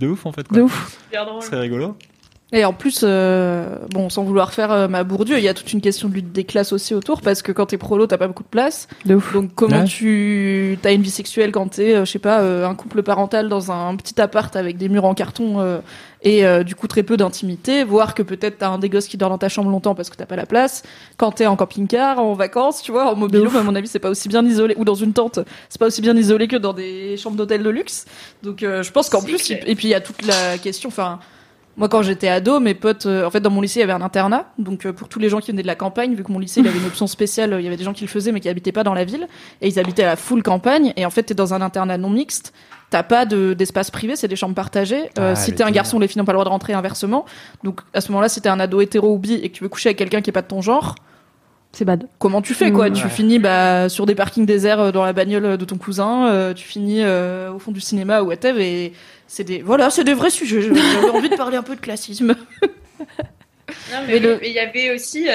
de ouf en fait. Quoi. De ouf. Ce serait rigolo. Et en plus, euh, bon, sans vouloir faire euh, ma Bourdieu, il y a toute une question de lutte des classes aussi autour, parce que quand t'es prolo, t'as pas beaucoup de place. De ouf. Donc comment Ouais. tu as une vie sexuelle quand t'es, euh, je sais pas, euh, un couple parental dans un petit appart avec des murs en carton euh, et euh, du coup très peu d'intimité, voire que peut-être t'as un des gosses qui dort dans ta chambre longtemps parce que t'as pas la place. Quand t'es en camping-car, en vacances, tu vois, en mobilo, ouf. à mon avis, c'est pas aussi bien isolé, ou dans une tente, c'est pas aussi bien isolé que dans des chambres d'hôtel de luxe. Donc euh, je pense qu'en plus, clair. et puis il y a toute la question, enfin Moi, quand j'étais ado, mes potes, euh, en fait, dans mon lycée, il y avait un internat. Donc, euh, pour tous les gens qui venaient de la campagne, vu que mon lycée, il avait une option spéciale, euh, il y avait des gens qui le faisaient, mais qui habitaient pas dans la ville. Et ils habitaient à la full campagne. Et en fait, t'es dans un internat non mixte. T'as pas de, d'espace privé, c'est des chambres partagées. Euh, Ah, si t'es un garçon, les filles n'ont pas le droit de rentrer inversement. Donc, à ce moment-là, si t'es un ado hétéro ou bi et que tu veux coucher avec quelqu'un qui est pas de ton genre, C'est bad. comment tu fais, quoi? Mmh. Tu Ouais. finis, bah, sur des parkings déserts euh, dans la bagnole de ton cousin, euh, tu finis, euh, au fond du cinéma ou whatever. Et c'est des, voilà, c'est des vrais sujets. J'avais envie de parler un peu de classisme. (laughs) Non, Mais mais le- mais il y avait aussi euh,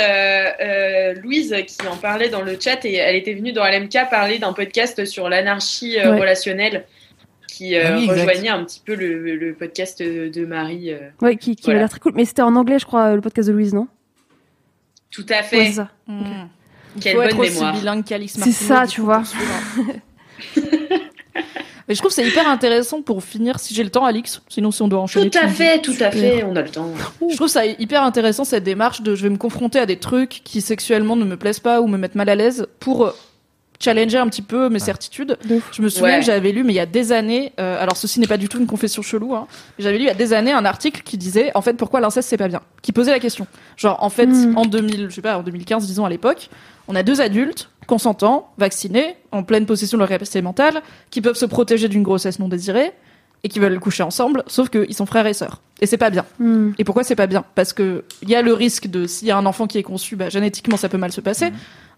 euh, Louise qui en parlait dans le chat et elle était venue dans LMK parler d'un podcast sur l'anarchie euh, Ouais. relationnelle qui euh, Ah oui, rejoignait un petit peu le, le podcast de, Marie. euh. Ouais, qui, qui Voilà. a l'air très cool. Mais c'était en anglais, je crois, le podcast de Louise, non? Tout à Ouais, fait. c'est ça. Mmh. Il Quelle faut bonne être aussi mémoire. bilingue qu'Alix C'est ça, du tu coup, vois. (laughs) Mais je trouve que c'est hyper intéressant pour finir, si j'ai le temps, Alix. Sinon, si on doit enchaîner. Tout à fait, tout à fait, on a le temps. Je trouve ça hyper intéressant cette démarche de je vais me confronter à des trucs qui sexuellement ne me plaisent pas ou me mettent mal à l'aise pour challenger un petit peu mes certitudes. Je me souviens Ouais. que j'avais lu, mais il y a des années, euh, alors ceci n'est pas du tout une confession chelou, hein, mais j'avais lu il y a des années un article qui disait en fait pourquoi l'inceste c'est pas bien, qui posait la question. Genre en fait Mm. en 2000, je sais pas, en 2015 disons à l'époque, on a deux adultes consentants, vaccinés, en pleine possession de leur capacité mentale, qui peuvent se protéger d'une grossesse non désirée et qui veulent coucher ensemble, sauf qu'ils sont frères et sœurs. Et c'est pas bien. Hmm. Et pourquoi c'est pas bien? Parce que il y a le risque de s'il y a un enfant qui est conçu, bah, génétiquement ça peut mal se passer.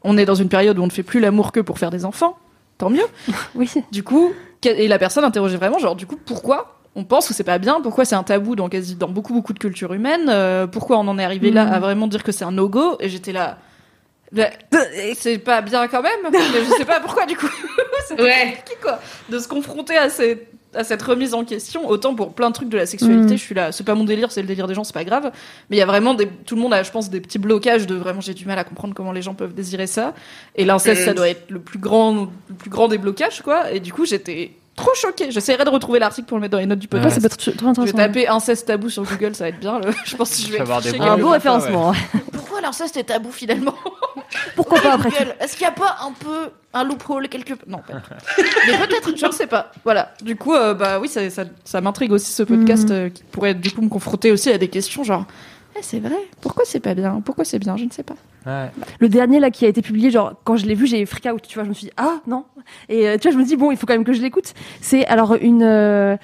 On est dans une période où on ne fait plus l'amour que pour faire des enfants. Tant mieux. (laughs) Oui. Du coup, et la personne interrogeait vraiment genre du coup pourquoi on pense que c'est pas bien Pourquoi c'est un tabou dans quasi dans beaucoup beaucoup de cultures humaines Euh, Pourquoi on en est arrivé là Mhm. à vraiment dire que c'est un no go Et j'étais là. bah, c'est pas bien quand même, (laughs) mais je sais pas pourquoi du coup. (laughs) Ouais. compliqué, quoi. De se confronter à, ces- à cette remise en question, autant pour plein de trucs de la sexualité, Mhm. je suis là, c'est pas mon délire, c'est le délire des gens, c'est pas grave. Mais il y a vraiment des, tout le monde a, je pense, des petits blocages de vraiment j'ai du mal à comprendre comment les gens peuvent désirer ça. Et l'inceste, Mhm. ça doit être le plus grand, le plus grand des blocages, quoi. Et du coup, j'étais trop choquée. J'essaierai de retrouver l'article pour le mettre dans les notes du Ouais, podcast. peut être trop Je vais intéressant. taper inceste tabou sur Google, ça va être bien. le- (laughs) Je pense que je vais avoir des Un beau référencement. (laughs) Pourquoi l'inceste est tabou finalement (laughs) Pourquoi pas après Est-ce qu'il n'y a pas un peu un loophole quelque part Non, pas. Mais peut-être, je ne sais pas. Voilà. Du coup, euh, bah oui, ça, ça, ça m'intrigue aussi ce podcast Mhm. euh, qui pourrait du coup me confronter aussi à des questions genre. Eh, c'est vrai. Pourquoi c'est pas bien? Pourquoi c'est bien? Je ne sais pas. Ouais. Le dernier là qui a été publié, genre quand je l'ai vu, j'ai freak out. Tu vois, je me suis dit ah non. Et euh, tu vois, je me dis bon, il faut quand même que je l'écoute. C'est alors une. euh,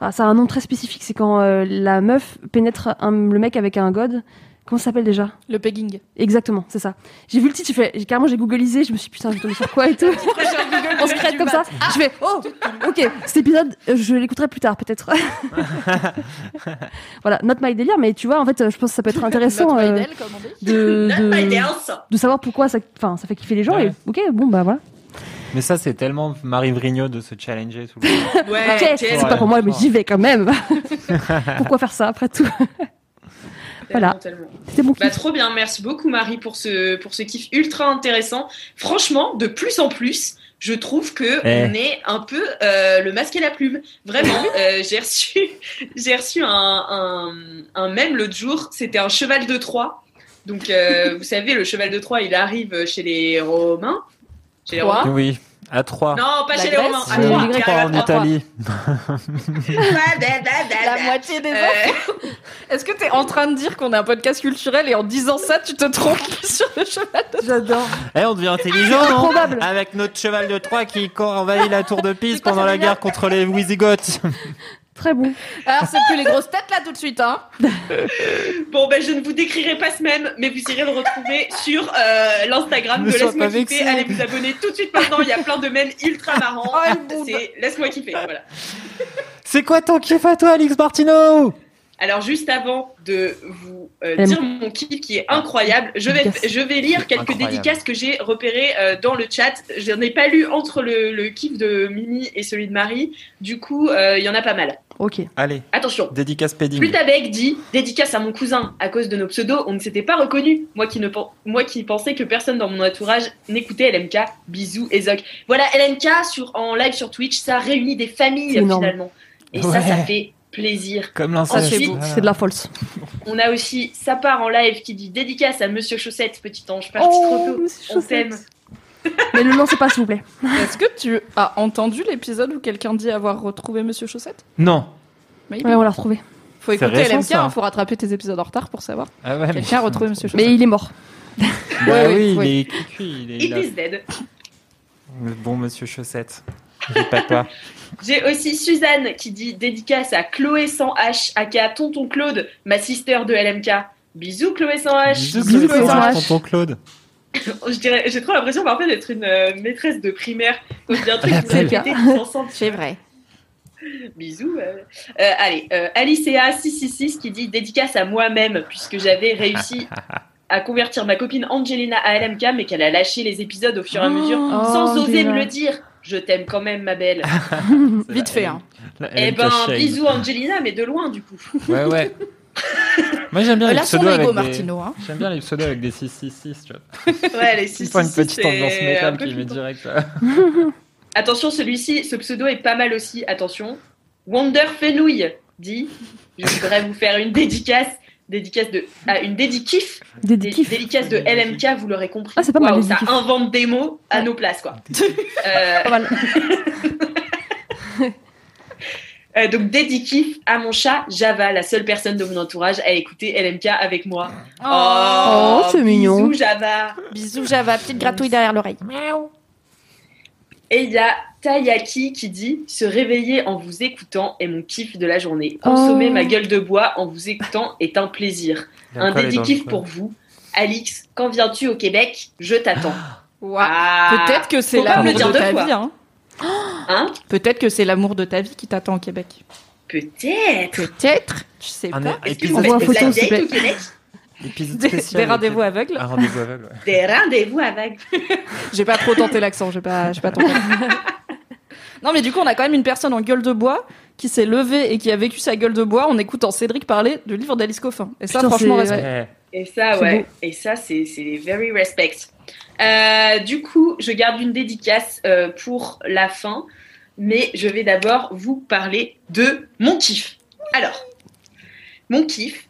ah, ça a un nom très spécifique. C'est quand euh, la meuf pénètre un- le mec avec un god. Comment ça s'appelle déjà Le pegging. Exactement, c'est ça. J'ai vu le titre, j'ai fait, j'ai- carrément j'ai googlisé, je me suis dit, putain, je vais tomber sur quoi et tout. (laughs) On se crête comme ça. Je fais oh, ok, cet épisode, je l'écouterai plus tard peut-être. (laughs) voilà, not my délire, mais tu vois, en fait, je pense que ça peut être (laughs) intéressant euh, Maidel, comme on dit. de, savoir pourquoi ça, enfin, ça fait kiffer les gens. Ouais. Et ok, bon bah voilà. Mais ça, c'est tellement Marie Vrigno de se challenger tout le temps. Ouais, c'est pas pour moi, mais j'y vais quand même. pourquoi faire ça après tout? Voilà. tellement. C'était mon kiff. Bah, trop bien, merci beaucoup Marie pour ce, pour ce kiff ultra intéressant. Franchement, de plus en plus, je trouve que Eh. on est un peu euh, le masque et la plume. Vraiment, (laughs) euh, j'ai reçu, j'ai reçu un, un, un mème l'autre jour, c'était un cheval de Troie. Donc, euh, vous savez, le cheval de Troie, il arrive chez les Romains. Chez les Romains Oui, à 3. Non, pas La chez les Romains, à C'est Troie. les Grecs. qui arrive à en Troie. Italie. (laughs) La moitié des Euh, enfants. Est-ce que t'es en train de dire qu'on est un podcast culturel et en disant ça, tu te trompes (laughs) sur le cheval de J'adore. Eh, on devient intelligent, non? Improbable. Avec notre cheval de Troie qui envahit la tour de Pise pendant la guerre contre les Wisigoths. (laughs) Très bon. Alors, c'est plus les grosses têtes là tout de suite, hein (laughs) Bon, ben, je ne vous décrirai pas ce même, mais vous irez le retrouver sur euh, l'Instagram de Laisse-moi pas kiffer. Allez vous abonner tout de suite maintenant. Il y a plein de mèmes ultra marrants. Oh. C'est Laisse-moi kiffer. Voilà. C'est quoi ton kiff à toi, Alex Martino? Alors, juste avant de vous euh, dire mon kiff qui est incroyable, je vais, je vais lire quelques Incroyable. dédicaces que j'ai repérées euh, dans le chat. Je n'en ai pas lu entre le, le kiff de Mimi et celui de Marie. Du coup, euh, il y en a pas mal. Ok. Allez, Attention. dédicace padding. Flutabeg dit dédicace à mon cousin à cause de nos pseudos, on ne s'était pas reconnus. Moi qui ne moi qui pensais que personne dans mon entourage n'écoutait LMK. Bisous et Zoc. Voilà LMK sur en live sur Twitch, ça réunit des familles finalement. Et ça Ouais. ça fait plaisir. Comme Ça, l'inceste. c'est de la false. On a aussi ça part en live qui dit dédicace à monsieur Chaussette, petit ange parti trop tôt. monsieur On Chaussette. t'aime. Mais le lancez pas, s'il vous plaît. Est-ce que tu as entendu l'épisode où quelqu'un dit avoir retrouvé Monsieur Chaussette? Non. Oui. Ouais, on l'a retrouvé. Faut C'est écouter récent, LMK, hein, faut rattraper tes épisodes en retard pour savoir. Ah ouais, mais, Quelqu'un a retrouvé Monsieur Mais Chaussette. il est mort. bah oui, ouais. il est cuit, il est It il a- is dead. Bon monsieur Chaussette. J'ai pas toi. J'ai aussi Suzanne qui dit dédicace à Chloé sans H, aka Tonton Claude, ma sister de LMK. Bisous Chloé sans H. Bisous, Bisous, Chloé, Chloé. Sarah, tonton Claude. Je dirais, j'ai trop l'impression parfois d'être une euh, maîtresse de primaire. Quand je dis un truc, vous répétez. C'est vrai. Bisous. euh. Euh, allez, euh, Alicea666 qui dit dédicace à moi-même, puisque j'avais réussi à convertir ma copine Angelina à LMK, mais qu'elle a lâché les épisodes au fur et à mesure, Oh, sans oser me le dire. Je t'aime quand même, ma belle. (laughs) Vite fait, hein. Eh ben, bisous Angelina, mais de loin, du coup. Ouais, ouais. Moi j'aime bien Euh, les pseudos ego, avec des... Martino. Hein. J'aime bien les pseudos avec des 666, tu vois. (laughs) Ouais, les six, Il faut une six, petite ambiance métal qui met direct. là. (laughs) Attention, celui-ci, ce pseudo est pas mal aussi. Attention. Wonder Fenouille dit Je voudrais vous faire une dédicace. Dédicace de. Ah, une dédikiff. Des Dé- kiffs. dédicace de LMK, vous l'aurez compris. Ah, c'est pas mal, les ça invente des mots à Ouais. nos places, quoi. Euh, (laughs) Pas mal. Euh, donc, dédikiff à mon chat Java, la seule personne de mon entourage à écouter LMK avec moi. Oh, c'est mignon. Bisous, Java. Bisous Java, petite gratouille derrière l'oreille. Et il y a Tayaki qui dit Se réveiller en vous écoutant est mon kiff de la journée. Consommer Oh. ma gueule de bois en vous écoutant est un plaisir. Un dédikiff dents, pour vous. Alix, quand viens-tu au Québec? Je t'attends. Ouah. Ah. Peut-être que c'est l'amour le dire de deux ta fois. vie. Hein. Hein Peut-être que c'est l'amour de ta vie qui t'attend au Québec. Peut-être. Peut-être. Je sais Un pas. Est-ce que épisode, vous Envoie faites un de la photo, s'il te date plaît. au Québec? (laughs) Épisode Des, spécial. des rendez-vous aveugles. Un rendez-vous aveugle, ouais. Des rendez-vous avec. (laughs) J'ai pas trop tenté l'accent, j'ai pas, j'ai pas tenté. (laughs) non, mais du coup, on a quand même une personne en gueule de bois qui s'est levée et qui a vécu sa gueule de bois en écoutant Cédric parler du livre d'Alice Coffin. Et ça, Putain, franchement, c'est- respect. Eh, Et ça, C'est ouais. beau. Et ça, c'est c'est very respect. Euh, du coup, je garde une dédicace euh, pour la fin, mais je vais d'abord vous parler de mon kiff. Alors, mon kiff,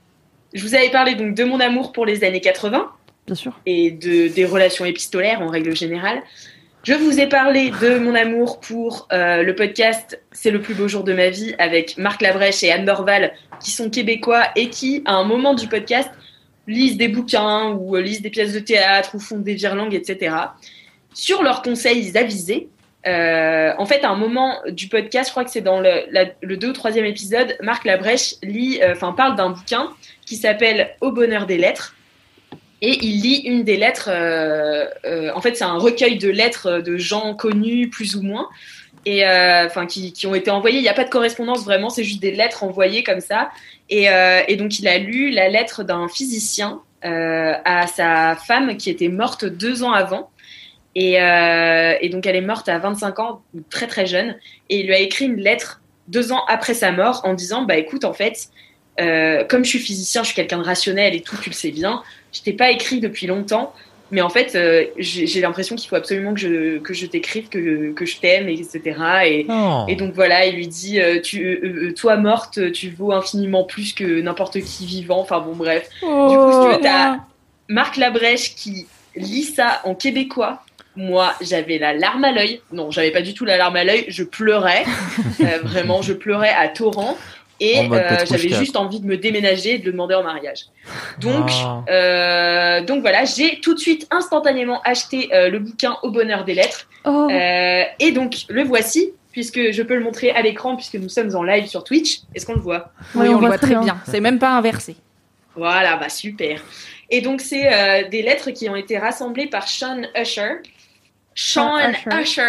je vous avais parlé donc de mon amour pour les années 80 Bien sûr. et de, des relations épistolaires en règle générale. Je vous ai parlé de mon amour pour euh, le podcast C'est le plus beau jour de ma vie avec Marc Labrèche et Anne Dorval qui sont québécois et qui, à un moment du podcast, lisent des bouquins ou euh, lisent des pièces de théâtre ou font des virelangues, etc. Sur leurs conseils avisés, euh, en fait, à un moment du podcast, je crois que c'est dans le, la- le deux ou troisième épisode, Marc Labrèche lit, euh, enfin parle d'un bouquin qui s'appelle Au bonheur des lettres. Et il lit une des lettres. en fait, c'est un recueil de lettres de gens connus, plus ou moins, et euh, enfin qui, qui ont été envoyées. Il n'y a pas de correspondance vraiment, c'est juste des lettres envoyées comme ça. Et, euh, et donc, il a lu la lettre d'un physicien euh, à sa femme qui était morte deux ans avant. Et, euh, et donc, elle est morte à 25 ans, très très jeune. Et il lui a écrit une lettre deux ans après sa mort en disant Bah écoute, en fait, euh, comme je suis physicien, je suis quelqu'un de rationnel et tout, tu le sais bien, je t'ai pas écrit depuis longtemps. Mais en fait, euh, j'ai l'impression qu'il faut absolument que je, que je t'écrive, que, que je t'aime, etc. Et, donc voilà, il lui dit euh, tu, euh, Toi morte, tu vaux infiniment plus que n'importe qui vivant. Enfin bon, bref. Du coup, si tu veux, t'as Marc Labrèche qui lit ça en québécois. Moi, j'avais la larme à l'œil. Non, j'avais pas du tout la larme à l'œil. Je pleurais. (laughs) Vraiment, je pleurais à torrent. Et euh, j'avais juste envie de me déménager et de le demander en mariage. Donc, Ah. euh, donc voilà, j'ai tout de suite instantanément acheté euh, le bouquin Au bonheur des lettres. Oh, Euh, et donc, le voici, puisque je peux le montrer à l'écran, puisque nous sommes en live sur Twitch. Est-ce qu'on le voit? Oui, on, le voit très bien. C'est même pas inversé. Voilà, bah super. Et donc, c'est euh, des lettres qui ont été rassemblées par Sean Usher. Sean Usher. Usher.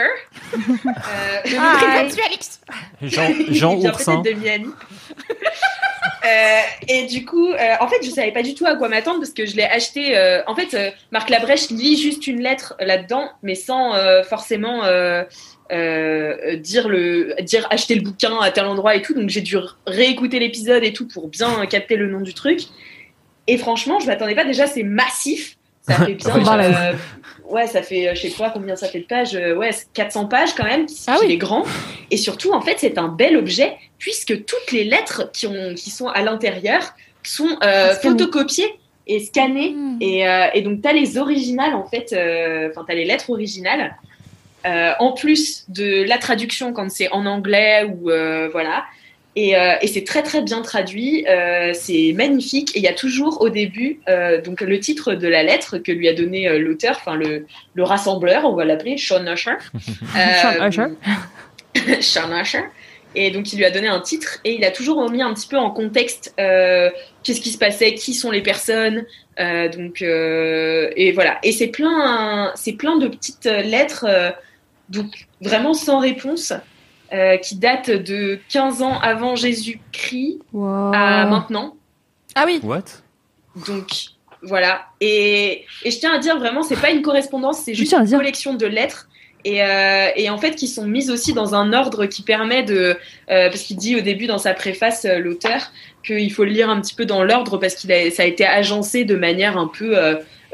Euh, Jean, (laughs) Jean il vient Oursin. de Miami. (laughs) Euh, et du coup, euh, en fait, je savais pas du tout à quoi m'attendre parce que je l'ai acheté. euh, en fait, euh, Marc Labrèche lit juste une lettre là-dedans, mais sans euh, forcément euh, euh, dire le, dire acheter le bouquin à tel endroit et tout. Donc j'ai dû réécouter l'épisode et tout pour bien capter le nom du truc. Et franchement, je m'attendais pas. Déjà, c'est massif. Ça fait (laughs) bien. Ouais. euh, ouais, ça fait, euh, je sais pas combien ça fait de pages. euh, ouais, 400 pages quand même. Ah il est grand. Et surtout, en fait, c'est un bel objet puisque toutes les lettres qui, ont, qui sont à l'intérieur sont euh, Scannées. photocopiées et scannées. Hmm. Et, euh, et donc, tu as les originales, en fait, enfin, tu as les lettres originales. En plus de la traduction quand c'est en anglais ou voilà. Et, euh, et c'est très très bien traduit, euh, c'est magnifique. Et il y a toujours au début euh, donc le titre de la lettre que lui a donné l'auteur, enfin le, le rassembleur, on va l'appeler Sean Usher. (laughs) Sean Usher. (laughs) Sean Usher. Et donc il lui a donné un titre et il a toujours remis un petit peu en contexte qu'est-ce qui se passait, qui sont les personnes. Donc et voilà. Et c'est plein, c'est plein de petites lettres, donc vraiment sans réponse. Euh, qui datent de 15 ans avant Jésus-Christ Wow. à maintenant. Ah oui. What? Donc voilà. Et, et je tiens à dire vraiment, c'est pas une correspondance, c'est juste une dire. collection de lettres. Et, euh, et en fait, qui sont mises aussi dans un ordre qui permet de. euh, parce qu'il dit au début dans sa préface, euh, l'auteur, qu'il faut le lire un petit peu dans l'ordre parce qu'il a, ça a été agencé de manière un peu.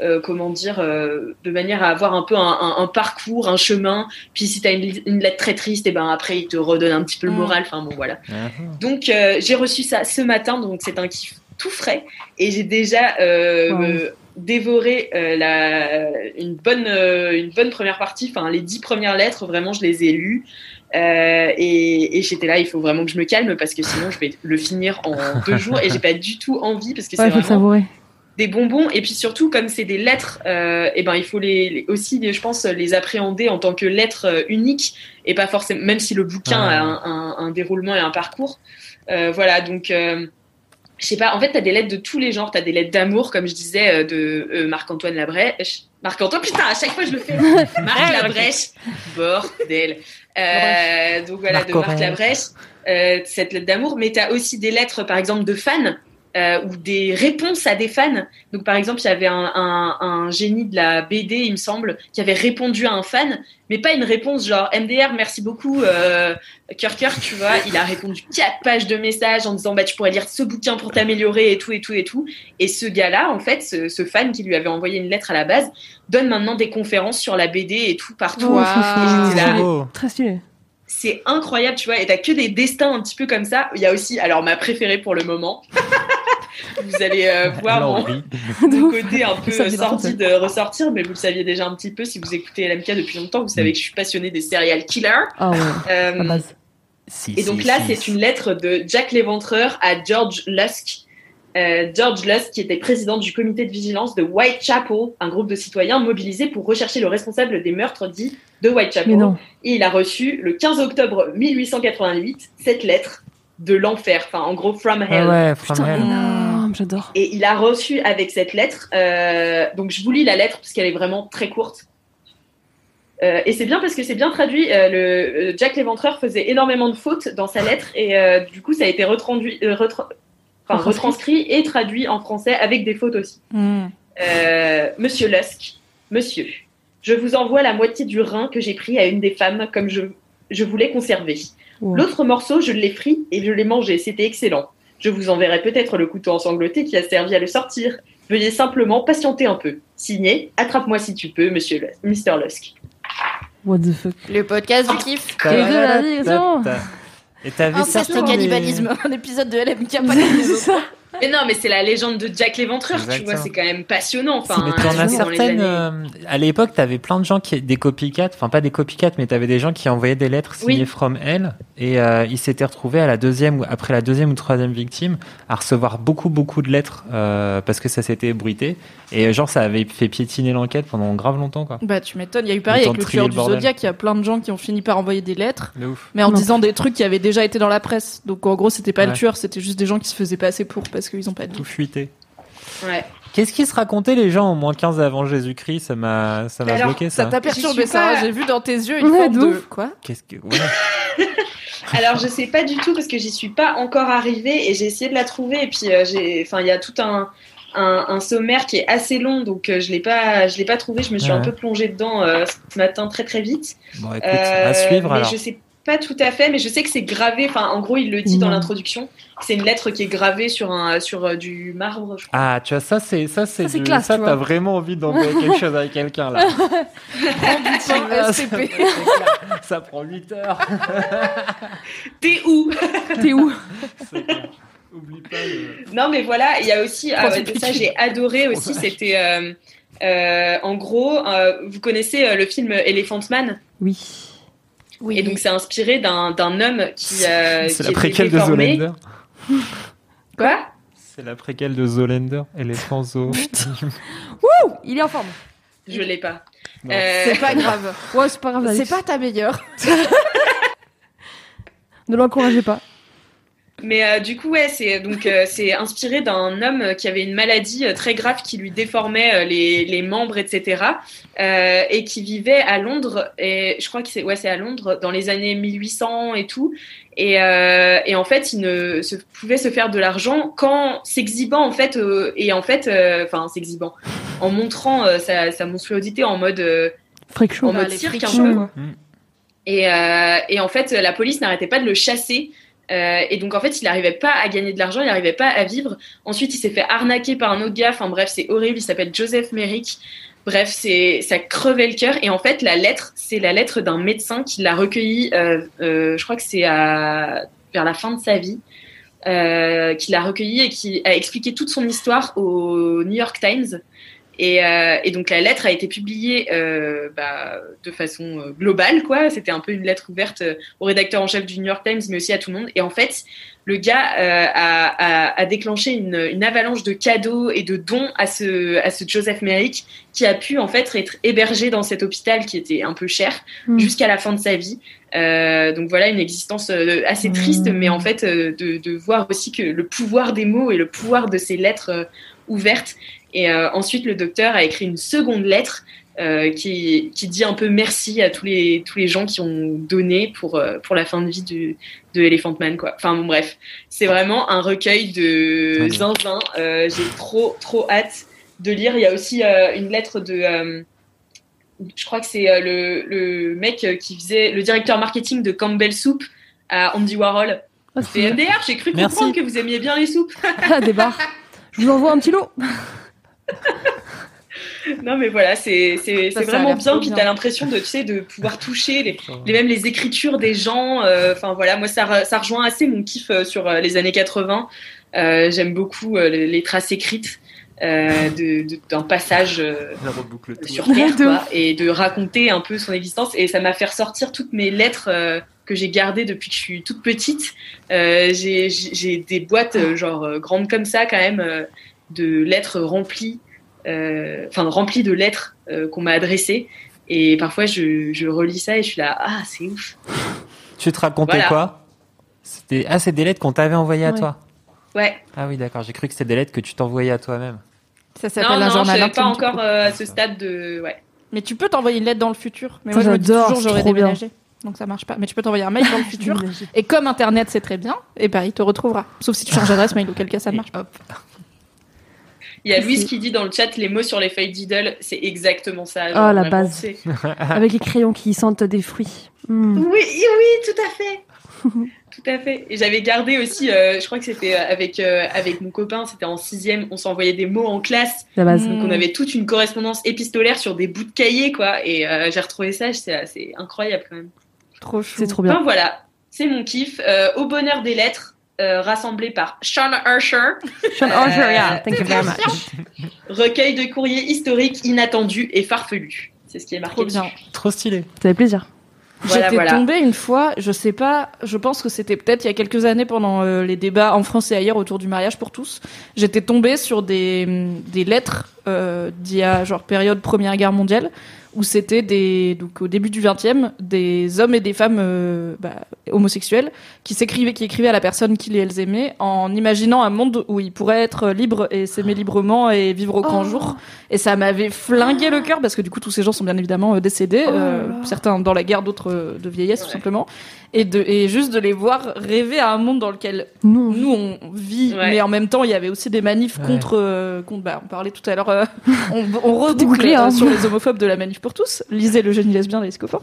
Euh, comment dire, euh, de manière à avoir un peu un, un- un parcours, un chemin. Puis si tu as une, une lettre très triste, et ben après il te redonne un petit peu le Mm. moral. Enfin bon voilà. Ah, Donc euh, j'ai reçu ça ce matin, donc c'est un kiff tout frais et j'ai déjà Wow. dévoré euh, la, une bonne euh, une bonne première partie. Enfin les dix premières lettres, vraiment je les ai lues. Euh, et, et j'étais là, il faut vraiment que je me calme parce que sinon je vais le finir en deux jours et j'ai pas du tout envie parce que Ouais, c'est faut le vraiment savourer. Des bonbons. Et puis surtout comme c'est des lettres euh, et ben il faut les, les- aussi je pense les appréhender en tant que lettres euh, uniques et pas forcément même si le bouquin Ah. a un, un- un déroulement et un parcours. Euh, voilà donc euh, je sais pas en fait t'as des lettres de tous les genres. T'as des lettres d'amour comme je disais de Marc-Antoine Labrèche. Marc-Antoine putain à chaque fois je le fais. (laughs) Marc Labrèche. Bordel. Donc voilà de Marc. Labrèche cette lettre d'amour. Mais t'as aussi des lettres par exemple de fans euh, ou des réponses à des fans. Donc par exemple, il y avait un, un, un génie de la BD, il me semble, qui avait répondu à un fan, mais pas une réponse genre MDR, merci beaucoup, euh, cœur cœur, tu vois. Il a répondu quatre pages de messages en disant bah tu pourrais lire ce bouquin pour t'améliorer et tout et tout et tout. Et ce gars-là, en fait, ce, ce fan qui lui avait envoyé une lettre à la base, donne maintenant des conférences sur la BD et tout partout. Wow. Beau. Très stylé. C'est incroyable, tu vois, et t'as que des destins un petit peu comme ça. Il y a aussi, alors ma préférée pour le moment, (laughs) vous allez euh, voir mon, (laughs) côté un peu sordide de ressortir, mais vous le saviez déjà un petit peu si vous écoutez LMK depuis longtemps, vous savez que je suis passionnée des serial killers. Ah ouais, Euh. Si, et donc si, là, si, c'est si. une lettre de Jack l'Éventreur à George Lusk. Euh, George Lusk, qui était président du comité de vigilance de Whitechapel, un groupe de citoyens mobilisés pour rechercher le responsable des meurtres dits de Whitechapel. Mais non. Et il a reçu le 15 octobre 1888 cette lettre de l'enfer, enfin en gros from hell. Ah ouais, from Putain, hell. énorme, j'adore. Et il a reçu avec cette lettre, euh, donc je vous lis la lettre parce qu'elle est vraiment très courte. Euh, et c'est bien parce que c'est bien traduit. euh, le, euh, Jack l'Éventreur faisait énormément de fautes dans sa lettre et euh, du coup ça a été retransduit- euh, retra- enfin, Retranscrit. et traduit en français avec des fautes aussi. Hmm. Euh, Monsieur Lusk, Monsieur, je vous envoie la moitié du rein que j'ai pris à une des femmes comme je, je voulais conserver. L'autre morceau, je l'ai pris et je l'ai mangé. C'était excellent. Je vous enverrai peut-être le couteau ensanglanté qui a servi à le sortir. Veuillez simplement patienter un peu. Signé, attrape-moi si tu peux, Monsieur Lus- Mr. Lusk. What the fuck. Le podcast du kiff. Et t'avais et certainement des- cannibalisme. (laughs) Un épisode de LMK, pas comme les autres. Mais non, mais c'est la légende de Jack l'Éventreur, tu vois, c'est quand même passionnant. Enfin, mais t'en as dans les certaines. euh, à l'époque, t'avais plein de gens qui, des copycats, enfin pas des copycats, mais t'avais des gens qui envoyaient des lettres signées Oui. from hell, et euh, ils s'étaient retrouvés à la deuxième après la deuxième ou troisième victime à recevoir beaucoup beaucoup de lettres euh, parce que ça s'était ébruité, et euh, genre ça avait fait piétiner l'enquête pendant grave longtemps quoi. Bah, tu m'étonnes. Il y a eu pareil avec le tueur du. Zodiac. Il y a plein de gens qui ont fini par envoyer des lettres, De mais en Non. disant des trucs qui avaient déjà été dans la presse. Donc, en gros, c'était pas le tueur, c'était juste des gens qui se faisaient passer pour parce qu'ils ont pas dit. Tout fuité. Ouais. Qu'est-ce qui se racontait les gens au moins 15 avant Jésus-Christ? Ça m'a ça m'a bloqué Ça ça. t'a perturbé ça. pas-. J'ai vu dans tes yeux une Ouais, forme de de. Quoi Qu'est-ce que ouais. (laughs) Alors, je sais pas du tout parce que j'y suis pas encore arrivée et j'ai essayé de la trouver. Et puis, euh, j'ai, enfin, il y a tout un, un, un sommaire qui est assez long, donc euh, je l'ai pas, je l'ai pas trouvé. Je me suis Ouais. un peu plongée dedans euh, ce matin très très vite. Bon écoute, Euh, à suivre mais alors. je sais pas tout à fait, mais je sais que c'est gravé. Enfin, en gros, il le dit dans l'introduction. C'est une lettre qui est gravée sur un, sur euh, du marbre. Je crois. Ah, tu vois, ça, c'est, ça, c'est, Ça, c'est du- classe, ça, tu t'as vois. vraiment envie d'envoyer (laughs) quelque chose avec quelqu'un, là. (laughs) (laughs) Ça prend 8 heures. T'es où? T'es où? C'est clair. Oublie pas le... Non, mais voilà, il y a aussi, ah, ouais, ça j'ai adoré aussi, c'était, euh, euh, en gros, euh, vous connaissez euh, le film Elephant Man? Oui. Et donc c'est inspiré d'un d'un homme qui euh, C'est la préquelle de. Zoolander. (laughs) Quoi? C'est la préquelle de Zoolander, éléphant zoo. (laughs) Il est en forme. Je l'ai pas. Euh, C'est pas grave. (laughs) Ouais, c'est pas grave. C'est pas ta meilleure. Ne l'encouragez pas. Mais euh, du coup, ouais, c'est donc euh, c'est inspiré d'un homme qui avait une maladie euh, très grave qui lui déformait euh, les, les membres, etc. euh, et qui vivait à Londres. Et je crois que c'est ouais, c'est à Londres dans les années 1800 et tout. Et, euh, et en fait, il ne se, pouvait se faire de l'argent qu'en s'exhibant en fait euh, et en fait, euh, enfin s'exhibant, en montrant euh, sa, sa monstruosité en mode euh, Freak show. en Bah, mode les cirque un peu. Et, euh, et en fait, la police n'arrêtait pas de le chasser. Euh, et donc, en fait, il n'arrivait pas à gagner de l'argent, il n'arrivait pas à vivre. Ensuite, il s'est fait arnaquer par un autre gars. Enfin, bref, c'est horrible. Il s'appelle Joseph Merrick. Bref, c'est ça crevait le cœur. Et en fait, la lettre, c'est la lettre d'un médecin qui l'a recueillie. Euh, euh, je crois que c'est vers la fin de sa vie, qui l'a recueillie et qui a expliqué toute son histoire au New York Times. Et, euh, et donc la lettre a été publiée euh, bah, de façon euh, globale, quoi. C'était un peu une lettre ouverte euh, au rédacteur en chef du New York Times, mais aussi à tout le monde. Et en fait, le gars euh, a, a, a déclenché une, une avalanche de cadeaux et de dons à ce, à ce Joseph Merrick, qui a pu en fait être hébergé dans cet hôpital qui était un peu cher Mm. jusqu'à la fin de sa vie. Euh, donc voilà une existence assez triste, Mm. mais en fait de, de voir aussi que le pouvoir des mots et le pouvoir de ces lettres ouvertes. Et euh, ensuite, le docteur a écrit une seconde lettre euh, qui, qui dit un peu merci à tous les, tous les gens qui ont donné pour, euh, pour la fin de vie du, de Elephant Man. Quoi. Enfin bon, bref, c'est vraiment un recueil de bien. zinzin. Euh, J'ai trop, trop hâte de lire. Il y a aussi euh, une lettre de... euh, je crois que c'est euh, le, le mec qui faisait le directeur marketing de Campbell Soup à Andy Warhol. Ah, C'est c'est MDR, j'ai cru Merci. comprendre que vous aimiez bien les soupes. Ah, des. Je vous envoie un petit lot. (laughs) (laughs) Non, mais voilà, c'est vraiment bien. Puis t'as l'impression de, tu sais, de pouvoir toucher les, les même les écritures des gens. euh, Enfin voilà, moi ça, re- ça rejoint assez mon kiff euh, sur euh, les années 80. Euh, J'aime beaucoup euh, les, les traces écrites euh, de- de- d'un passage euh, sur Terre, (laughs) De quoi, et de raconter un peu son existence. Et ça m'a fait ressortir toutes mes lettres euh, que j'ai gardées depuis que je suis toute petite. Euh, j'ai j'ai des boîtes euh, genre grandes comme ça quand même euh, de lettres remplies, euh, enfin remplies de lettres euh, qu'on m'a adressées. Et parfois je, je relis ça et je suis là, ah c'est ouf. (laughs) Tu te racontais Voilà. quoi? C'était ah, c'est des lettres qu'on t'avait envoyées à Ouais. toi. Ouais. Ah oui, d'accord. J'ai cru que c'était des lettres que tu t'envoyais à toi-même. Ça Non, s'appelle un non, je journal suis pas encore coup. euh, à ce stade de. Ouais. Mais tu peux t'envoyer une lettre dans le futur. Mais Ça, moi, je me dis j'adore, toujours, j'aurais trop bien. déménagé. Donc ça marche pas. Mais tu peux t'envoyer un mail dans le futur. (laughs) Et comme Internet, c'est très bien, et ben il te retrouvera. Sauf si tu changes d'adresse mail, auquel cas ça ne marche pas. Il y a Louise qui dit dans le chat les mots sur les feuilles Diddle, c'est exactement ça. Oh, la base. (laughs) Avec les crayons qui sentent des fruits. Mm. Oui, oui, tout à fait. (laughs) tout à fait. Et j'avais gardé aussi, euh, je crois que c'était euh, avec, euh, avec mon copain, c'était en sixième, on s'envoyait des mots en classe. La base. Donc on avait toute une correspondance épistolaire sur des bouts de cahiers, quoi. Et euh, j'ai retrouvé ça, c'est c'est incroyable quand même. Trop chou. C'est trop Enfin bien. voilà, c'est mon kiff. Euh, au bonheur des lettres, euh, rassemblé par Sean Ursher, Sean Archer, Euh, yeah, thank you very much. recueil de courriers historiques inattendus et farfelus. C'est ce qui est marqué Trop bien. dessus. Trop stylé. Ça fait plaisir. Voilà, J'étais voilà. tombée une fois, je sais pas, je pense que c'était peut-être il y a quelques années pendant euh, les débats en France et ailleurs autour du mariage pour tous. J'étais tombée sur des, des lettres euh, d'il y a genre période Première Guerre mondiale où c'était des donc au début du 20e des hommes et des femmes euh, bah, homosexuels qui s'écrivaient qui écrivaient à la personne qu'ils et elles aimaient en imaginant un monde où ils pourraient être libres et s'aimer librement et vivre au grand jour. Et ça m'avait flingué le cœur parce que du coup tous ces gens sont bien évidemment euh, décédés Oh euh, certains dans la guerre d'autres de vieillesse tout simplement et de et juste de les voir rêver à un monde dans lequel Nous, nous on vit Ouais. mais en même temps il y avait aussi des manifs Ouais. contre contre, contre bah, on parlait tout à l'heure euh, (laughs) on, on reboucle bouclé, hein. euh, sur les homophobes de la manif pour tous lisez le génie lesbien des scopins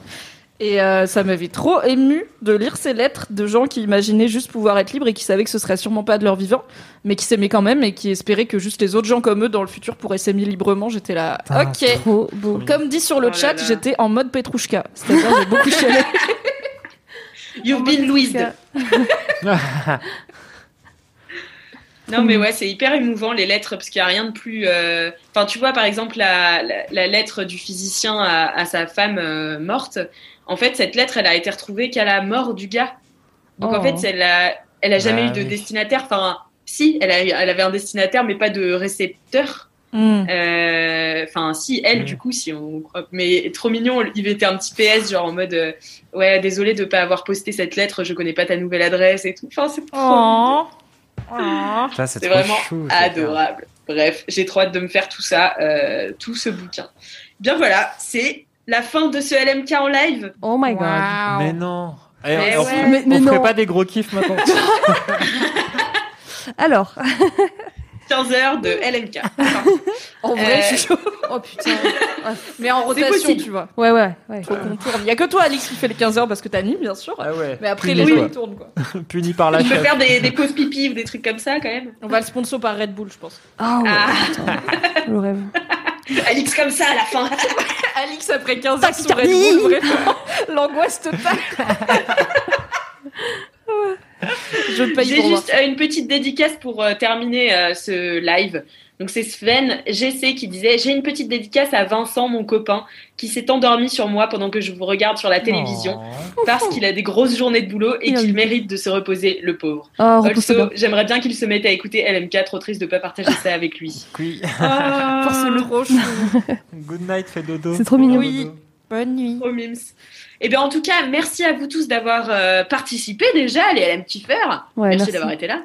et euh, ça m'avait trop ému de lire ces lettres de gens qui imaginaient juste pouvoir être libres et qui savaient que ce serait sûrement pas de leur vivant, mais qui s'aimaient quand même et qui espéraient que juste les autres gens comme eux dans le futur pourraient s'aimer librement. J'étais là, Ah, ok. trop beau. Comme dit sur le Oh chat, j'étais en mode Petrouchka. C'est-à-dire, j'ai beaucoup chialé. (laughs) You've been Louised. (laughs) Non, mais ouais, c'est hyper émouvant les lettres parce qu'il n'y a rien de plus. euh, Enfin, tu vois, par exemple, la, la, la lettre du physicien à, à sa femme euh, morte. En fait, cette lettre, elle a été retrouvée qu'à la mort du gars. Donc, en Oh. fait, elle a, elle a jamais Ah eu de oui. destinataire. Enfin, si, elle, a, elle avait un destinataire, mais pas de récepteur. Hmm. Euh, Enfin, si, elle, Mm. du coup, si on croit. Mais trop mignon, il était un petit PS, genre en mode euh, Ouais, désolé de pas avoir posté cette lettre, je connais pas ta nouvelle adresse et tout. Enfin, c'est trop. Oh. Oh. Ça, c'est vraiment chou, adorable. Bref, j'ai trop hâte de me faire tout ça, euh, tout ce bouquin. Bien voilà, c'est la fin de ce LMK en live. Oh my god. Mais non. Eh, Mais on ouais. ferait- Mais- mais on ferait non. pas des gros kiffs maintenant. (laughs) (laughs) Alors, (laughs) 15 heures de LMK. En vrai, Euh, je suis chaud. Oh putain. Mais en rotation, tu vois. ouais, ouais, ouais. Faut qu'on tourne. Il y a que toi, Alix, qui fait les 15 heures parce que t'animes, bien sûr. ah ouais. Mais après, Puni, les quoi. gens ils tournent, quoi. (laughs) Puni par la Tu peux chef. faire des, des pauses pipi ou des trucs comme ça quand même. On va le sponsor par Red Bull, je pense. Ah ouais, Ah, le rêve. (laughs) Alix comme ça à la fin. (laughs) Alix, après 15 heures sous Red. Bull, vraiment, l'angoisse totale. Je paye J'ai pour juste euh, une petite dédicace pour euh, terminer euh, ce live. Donc c'est Sven GC qui disait j'ai une petite dédicace à Vincent mon copain qui s'est endormi sur moi pendant que je vous regarde sur la télévision Oh. parce qu'il a des grosses journées de boulot et qu'il mérite de se reposer le pauvre. Oh, Also, j'aimerais bien qu'il se mette à écouter LMK, trop triste de pas partager ça avec lui. (laughs) Oui. Pour ce trop chou. Good night, fais dodo. C'est trop mignon. Oui. Bonne nuit. Oh mims. Eh bien en tout cas, merci à vous tous d'avoir euh, participé déjà, les LM kiffeurs. Ouais, merci, merci. d'avoir été là.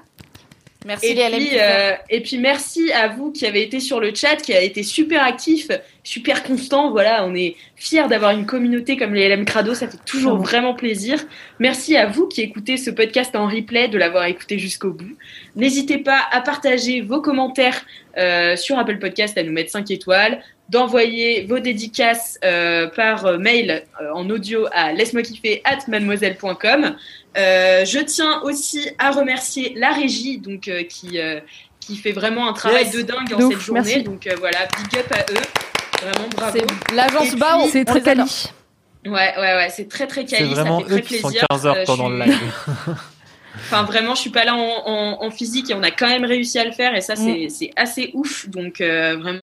Merci Et les puis, LM. euh, et puis merci à vous qui avez été sur le chat, qui a été super actif, super constant. Voilà, on est fiers d'avoir une communauté comme les LM Crado, ça fait toujours Vraiment. vraiment plaisir. Merci à vous qui écoutez ce podcast en replay, de l'avoir écouté jusqu'au bout. N'hésitez pas à partager vos commentaires euh, sur Apple Podcast, à nous mettre 5 étoiles, d'envoyer vos dédicaces euh, par euh, mail euh, en audio à laisse-moi kiffer at mademoiselle.com. Euh, je tiens aussi à remercier la régie donc euh, qui euh, qui fait vraiment un travail Yes. de dingue De en ouf, cette journée. merci. Donc euh, voilà, big up à eux. Vraiment bravo. C'est l'agence Bao. puis, C'est très quali. Ouais, ouais, ouais, c'est très très C'est quali, ça vraiment fait très eux qui sont plaisir. 15 heures pendant le live. (laughs) Enfin, vraiment, je suis pas là en, en- en physique et on a quand même réussi à le faire et ça, Mm. c'est c'est assez ouf. Donc, euh, vraiment,